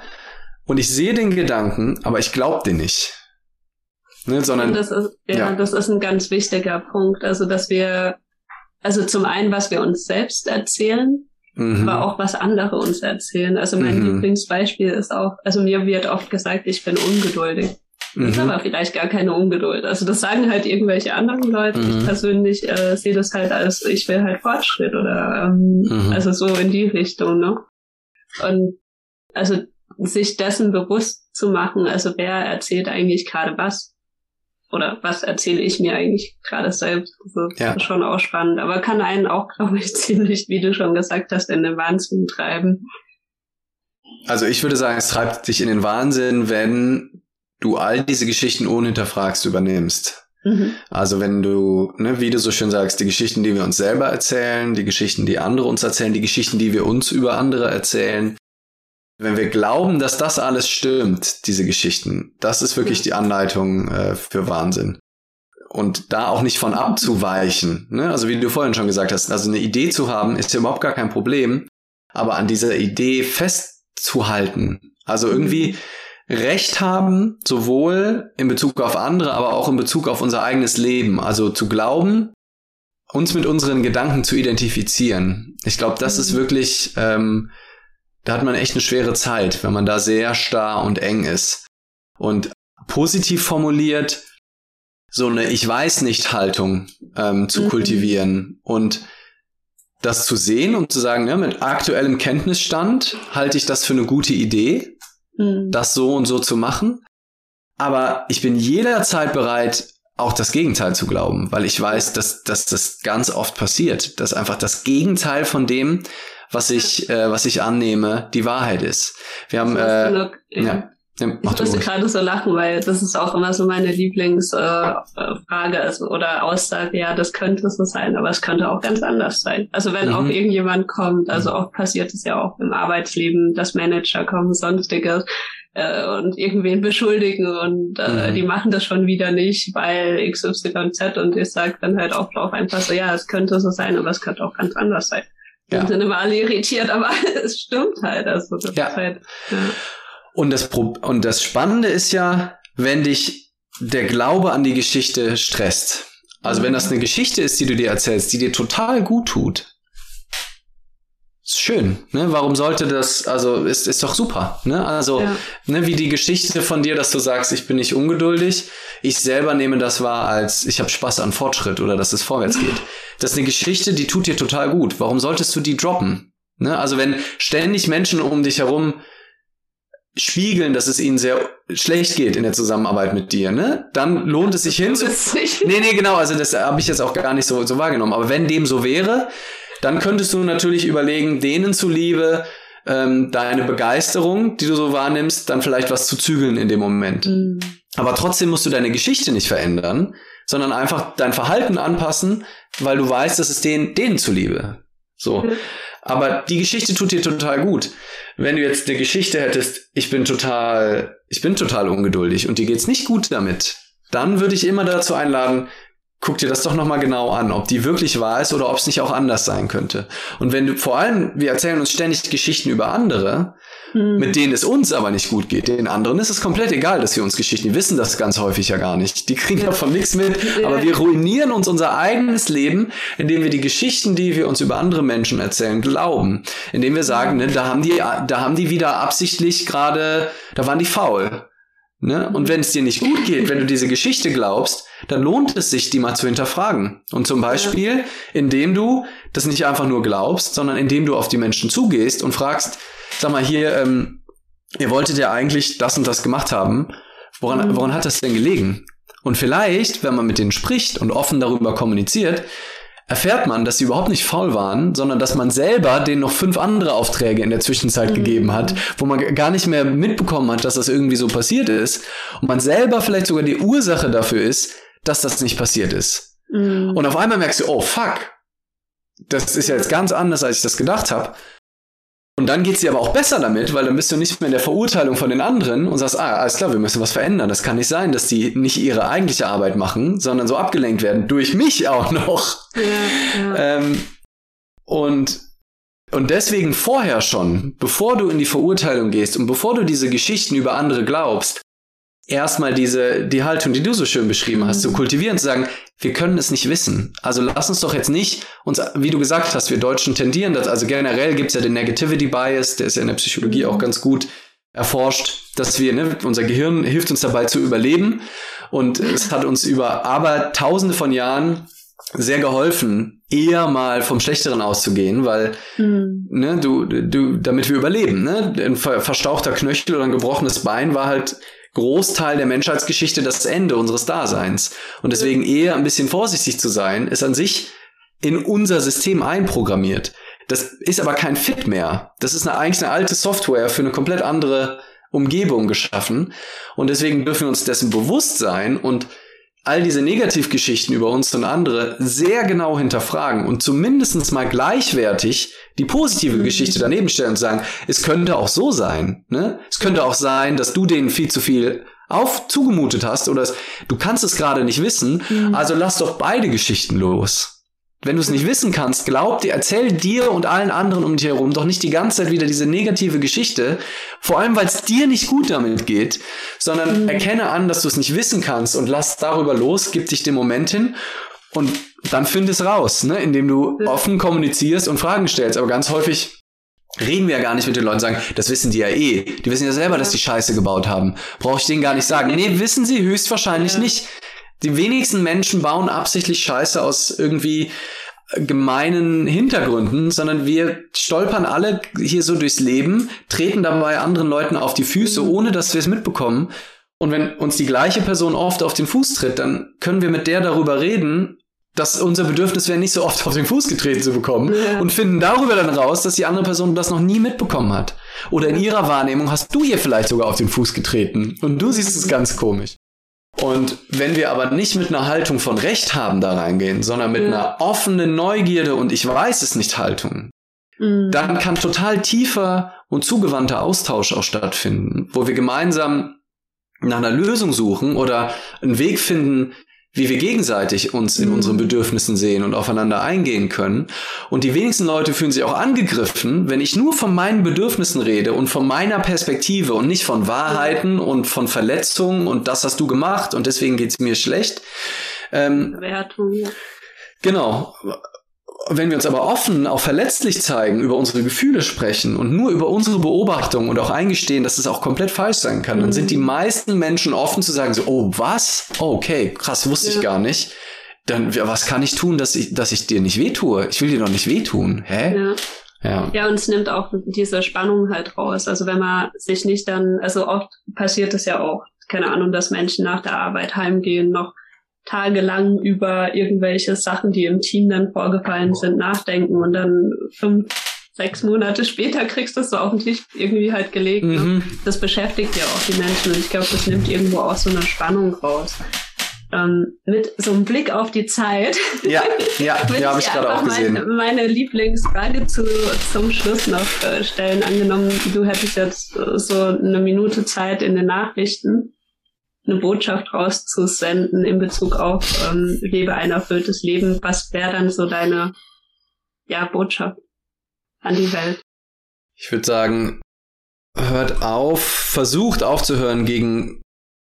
Und ich sehe den Gedanken, aber ich glaube den nicht. Ne, sondern, das ist, ja, ja, das ist ein ganz wichtiger Punkt. Also, dass wir, also zum einen, was wir uns selbst erzählen, mhm. aber auch was andere uns erzählen. Also mein mhm. Lieblingsbeispiel ist auch, also mir wird oft gesagt, ich bin ungeduldig. Mhm. Ist aber vielleicht gar keine Ungeduld. Also das sagen halt irgendwelche anderen Leute. Mhm. Ich persönlich äh, sehe das halt als, ich will halt Fortschritt oder ähm, mhm. also so in die Richtung, ne? Und also sich dessen bewusst zu machen, also wer erzählt eigentlich gerade was oder was erzähle ich mir eigentlich gerade selbst? Das ist ja. schon auch spannend, aber kann einen auch, glaube ich, ziemlich, wie du schon gesagt hast, in den Wahnsinn treiben. Also ich würde sagen, es treibt dich in den Wahnsinn, wenn du all diese Geschichten unhinterfragst übernimmst. Mhm. Also wenn du, ne, wie du so schön sagst, die Geschichten, die wir uns selber erzählen, die Geschichten, die andere uns erzählen, die Geschichten, die wir uns über andere erzählen, wenn wir glauben, dass das alles stimmt, diese Geschichten, das ist wirklich die Anleitung äh, für Wahnsinn. Und da auch nicht von abzuweichen. Ne? Also wie du vorhin schon gesagt hast, also eine Idee zu haben, ist ja überhaupt gar kein Problem. Aber an dieser Idee festzuhalten, also irgendwie Recht haben, sowohl in Bezug auf andere, aber auch in Bezug auf unser eigenes Leben. Also zu glauben, uns mit unseren Gedanken zu identifizieren. Ich glaube, das ist mhm. wirklich ähm, da hat man echt eine schwere Zeit, wenn man da sehr starr und eng ist. Und positiv formuliert, so eine Ich weiß nicht Haltung ähm, zu mhm. kultivieren und das zu sehen und zu sagen, ja, mit aktuellem Kenntnisstand halte ich das für eine gute Idee, mhm. das so und so zu machen. Aber ich bin jederzeit bereit, auch das Gegenteil zu glauben, weil ich weiß, dass, dass das ganz oft passiert, dass einfach das Gegenteil von dem, was ich, äh, was ich annehme, die Wahrheit ist. Wir haben, äh, ja. ja. Ja, ich musste gerade so lachen, weil das ist auch immer so meine Lieblingsfrage äh, also, oder Aussage, ja, das könnte so sein, aber es könnte auch ganz anders sein. Also wenn mhm. auch irgendjemand kommt, also auch passiert es ja auch im Arbeitsleben, dass Manager kommen, sonstiges äh, und irgendwen beschuldigen und äh, mhm. die machen das schon wieder nicht, weil XYZ und ich sage dann halt auch drauf einfach so, ja, es könnte so sein, aber es könnte auch ganz anders sein. Ja. sind immer alle irritiert, aber es stimmt halt. Also das ja. Halt, ja. Und, das Pro und das Spannende ist ja, wenn dich der Glaube an die Geschichte stresst. Also wenn das eine Geschichte ist, die du dir erzählst, die dir total gut tut, schön, ne? Warum sollte das, also ist, ist doch super, ne? Also, ja. ne, wie die Geschichte von dir, dass du sagst, ich bin nicht ungeduldig, ich selber nehme das wahr als, ich habe Spaß an Fortschritt oder dass es vorwärts geht. Das ist eine Geschichte, die tut dir total gut. Warum solltest du die droppen? Ne? Also wenn ständig Menschen um dich herum spiegeln, dass es ihnen sehr schlecht geht in der Zusammenarbeit mit dir, ne? Dann lohnt es sich hinzu. Nee, nee, genau, also das habe ich jetzt auch gar nicht so, so wahrgenommen. Aber wenn dem so wäre, dann könntest du natürlich überlegen, denen zuliebe ähm, deine Begeisterung, die du so wahrnimmst, dann vielleicht was zu zügeln in dem Moment. Mhm. Aber trotzdem musst du deine Geschichte nicht verändern, sondern einfach dein Verhalten anpassen, weil du weißt, dass es denen, denen zuliebe. So. Mhm. Aber die Geschichte tut dir total gut. Wenn du jetzt eine Geschichte hättest, ich bin total, ich bin total ungeduldig und dir geht's nicht gut damit, dann würde ich immer dazu einladen, guck dir das doch nochmal genau an, ob die wirklich wahr ist oder ob es nicht auch anders sein könnte. Und wenn du, vor allem, wir erzählen uns ständig Geschichten über andere, hm. mit denen es uns aber nicht gut geht. Den anderen ist es komplett egal, dass wir uns Geschichten, die wissen das ganz häufig ja gar nicht. Die kriegen davon nichts mit, aber wir ruinieren uns unser eigenes Leben, indem wir die Geschichten, die wir uns über andere Menschen erzählen, glauben. Indem wir sagen, ne, da haben die, da haben die wieder absichtlich gerade, da waren die faul. Ne? Und wenn es dir nicht gut geht, wenn du diese Geschichte glaubst, dann lohnt es sich, die mal zu hinterfragen. Und zum Beispiel, indem du das nicht einfach nur glaubst, sondern indem du auf die Menschen zugehst und fragst, sag mal hier, ähm, ihr wolltet ja eigentlich das und das gemacht haben. Woran, mhm. woran hat das denn gelegen? Und vielleicht, wenn man mit denen spricht und offen darüber kommuniziert, erfährt man, dass sie überhaupt nicht faul waren, sondern dass man selber denen noch fünf andere Aufträge in der Zwischenzeit mhm. gegeben hat, wo man gar nicht mehr mitbekommen hat, dass das irgendwie so passiert ist. Und man selber vielleicht sogar die Ursache dafür ist, dass das nicht passiert ist. Mhm. Und auf einmal merkst du, oh fuck, das ist ja jetzt ganz anders, als ich das gedacht habe. Und dann geht es dir aber auch besser damit, weil dann bist du nicht mehr in der Verurteilung von den anderen und sagst, ah, alles klar, wir müssen was verändern. Das kann nicht sein, dass die nicht ihre eigentliche Arbeit machen, sondern so abgelenkt werden. Durch mich auch noch. Ja, ja. Ähm, und, und deswegen vorher schon, bevor du in die Verurteilung gehst und bevor du diese Geschichten über andere glaubst, erstmal diese, die Haltung, die du so schön beschrieben hast, zu mhm. kultivieren, zu sagen, wir können es nicht wissen. Also lass uns doch jetzt nicht uns, wie du gesagt hast, wir Deutschen tendieren das, also generell gibt's ja den Negativity Bias, der ist ja in der Psychologie auch ganz gut erforscht, dass wir, ne, unser Gehirn hilft uns dabei zu überleben und es hat uns über aber tausende von Jahren sehr geholfen, eher mal vom Schlechteren auszugehen, weil mhm. ne, du, du, damit wir überleben, ne, ein verstauchter Knöchel oder ein gebrochenes Bein war halt Großteil der Menschheitsgeschichte das Ende unseres Daseins. Und deswegen eher ein bisschen vorsichtig zu sein, ist an sich in unser System einprogrammiert. Das ist aber kein Fit mehr. Das ist eine, eigentlich eine alte Software für eine komplett andere Umgebung geschaffen. Und deswegen dürfen wir uns dessen bewusst sein und all diese Negativgeschichten über uns und andere sehr genau hinterfragen und zumindest mal gleichwertig die positive mhm. Geschichte daneben stellen und sagen, es könnte auch so sein. Ne? Es könnte auch sein, dass du denen viel zu viel auf zugemutet hast oder du kannst es gerade nicht wissen, mhm. also lass doch beide Geschichten los. Wenn du es nicht wissen kannst, glaub dir, erzähl dir und allen anderen um dich herum doch nicht die ganze Zeit wieder diese negative Geschichte, vor allem weil es dir nicht gut damit geht, sondern mhm. erkenne an, dass du es nicht wissen kannst und lass darüber los, gib dich den Moment hin und dann find es raus, ne, indem du ja. offen kommunizierst und Fragen stellst. Aber ganz häufig reden wir ja gar nicht mit den Leuten, sagen, das wissen die ja eh. Die wissen ja selber, dass die Scheiße gebaut haben. Brauche ich denen gar nicht sagen. Nee, wissen sie höchstwahrscheinlich ja. nicht. Die wenigsten Menschen bauen absichtlich Scheiße aus irgendwie gemeinen Hintergründen, sondern wir stolpern alle hier so durchs Leben, treten dabei anderen Leuten auf die Füße, mhm. ohne dass wir es mitbekommen. Und wenn uns die gleiche Person oft auf den Fuß tritt, dann können wir mit der darüber reden, dass unser Bedürfnis wäre, nicht so oft auf den Fuß getreten zu bekommen ja. und finden darüber dann raus, dass die andere Person das noch nie mitbekommen hat. Oder in ihrer Wahrnehmung hast du ihr vielleicht sogar auf den Fuß getreten und du siehst es ganz komisch. Und wenn wir aber nicht mit einer Haltung von Recht haben da reingehen, sondern mit ja. einer offenen Neugierde und ich weiß es nicht Haltung, mhm. dann kann total tiefer und zugewandter Austausch auch stattfinden, wo wir gemeinsam nach einer Lösung suchen oder einen Weg finden, wie wir gegenseitig uns in mhm. unseren Bedürfnissen sehen und aufeinander eingehen können. Und die wenigsten Leute fühlen sich auch angegriffen, wenn ich nur von meinen Bedürfnissen rede und von meiner Perspektive und nicht von Wahrheiten und von Verletzungen und das hast du gemacht und deswegen geht's mir schlecht. Ähm, Wertung. Genau wenn wir uns aber offen, auch verletzlich zeigen, über unsere Gefühle sprechen und nur über unsere Beobachtungen und auch eingestehen, dass es auch komplett falsch sein kann, dann sind die mhm. meisten Menschen offen zu sagen so, oh, was? Oh, okay, krass, wusste ja. ich gar nicht. Dann, was kann ich tun, dass ich, dass ich dir nicht wehtue? Ich will dir doch nicht wehtun. Hä? Ja. Ja. ja, und es nimmt auch diese Spannung halt raus. Also wenn man sich nicht dann, also oft passiert es ja auch, keine Ahnung, dass Menschen nach der Arbeit heimgehen, noch tagelang über irgendwelche Sachen, die im Team dann vorgefallen sind, nachdenken und dann fünf, sechs Monate später kriegst du es so auf den Tisch irgendwie halt gelegt. Ne? Mhm. Das beschäftigt ja auch die Menschen und ich glaube, das nimmt irgendwo auch so eine Spannung raus. Ähm, mit so einem Blick auf die Zeit. Ja, ja, ja habe ich gerade auch gesehen. Mein, meine Lieblingsfrage zu, zum Schluss noch äh, stellen. Angenommen, du hättest jetzt äh, so eine Minute Zeit in den Nachrichten eine Botschaft rauszusenden in Bezug auf ähm, lebe ein erfülltes Leben. Was wäre dann so deine ja, Botschaft an die Welt? Ich würde sagen, hört auf, versucht aufzuhören, gegen,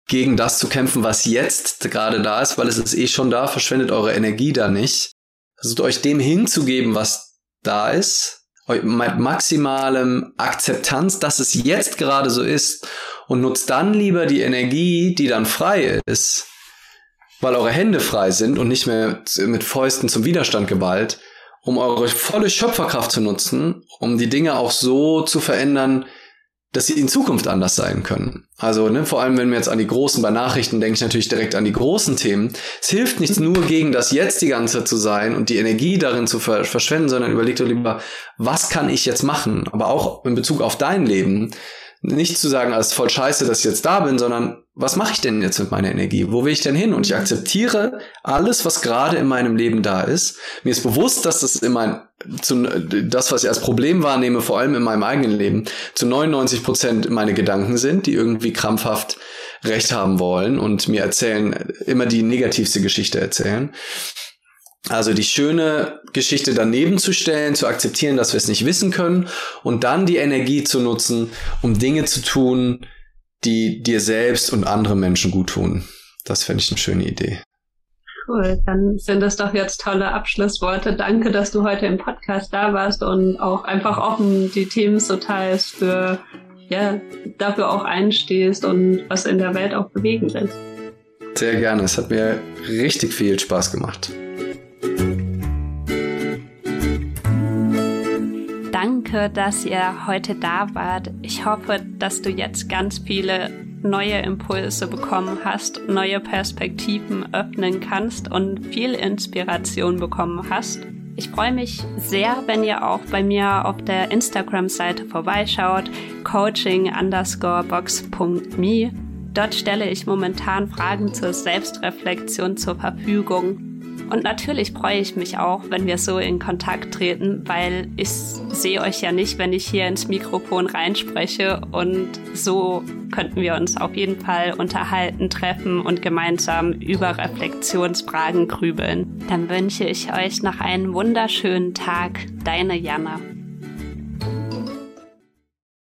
gegen das zu kämpfen, was jetzt gerade da ist, weil es ist eh schon da, verschwendet eure Energie da nicht. Versucht euch dem hinzugeben, was da ist, mit maximalem Akzeptanz, dass es jetzt gerade so ist und nutzt dann lieber die Energie, die dann frei ist, weil eure Hände frei sind und nicht mehr mit Fäusten zum Widerstand geballt, um eure volle Schöpferkraft zu nutzen, um die Dinge auch so zu verändern, dass sie in Zukunft anders sein können. Also ne, vor allem, wenn wir jetzt an die großen, bei Nachrichten denke ich natürlich direkt an die großen Themen. Es hilft nichts nur gegen das Jetzt die ganze Zeit zu sein und die Energie darin zu verschwenden, sondern überleg doch lieber, was kann ich jetzt machen? Aber auch in Bezug auf dein Leben nicht zu sagen, als voll scheiße, dass ich jetzt da bin, sondern was mache ich denn jetzt mit meiner Energie? Wo will ich denn hin? Und ich akzeptiere alles, was gerade in meinem Leben da ist. Mir ist bewusst, dass das in mein, zu, das, was ich als Problem wahrnehme, vor allem in meinem eigenen Leben, zu 99 Prozent meine Gedanken sind, die irgendwie krampfhaft Recht haben wollen und mir erzählen, immer die negativste Geschichte erzählen. Also die schöne Geschichte daneben zu stellen, zu akzeptieren, dass wir es nicht wissen können und dann die Energie zu nutzen, um Dinge zu tun, die dir selbst und anderen Menschen gut tun. Das fände ich eine schöne Idee. Cool, dann sind das doch jetzt tolle Abschlussworte. Danke, dass du heute im Podcast da warst und auch einfach offen die Themen so teilst, für, ja, dafür auch einstehst und was in der Welt auch bewegen willst. Sehr gerne. Es hat mir richtig viel Spaß gemacht. Danke, dass ihr heute da wart. Ich hoffe, dass du jetzt ganz viele neue Impulse bekommen hast, neue Perspektiven öffnen kannst und viel Inspiration bekommen hast. Ich freue mich sehr, wenn ihr auch bei mir auf der Instagram-Seite vorbeischaut, coaching underscore box.me. Dort stelle ich momentan Fragen zur Selbstreflexion zur Verfügung. Und natürlich freue ich mich auch, wenn wir so in Kontakt treten, weil ich sehe euch ja nicht, wenn ich hier ins Mikrofon reinspreche. Und so könnten wir uns auf jeden Fall unterhalten, treffen und gemeinsam über Reflexionsfragen grübeln. Dann wünsche ich euch noch einen wunderschönen Tag. Deine Jana.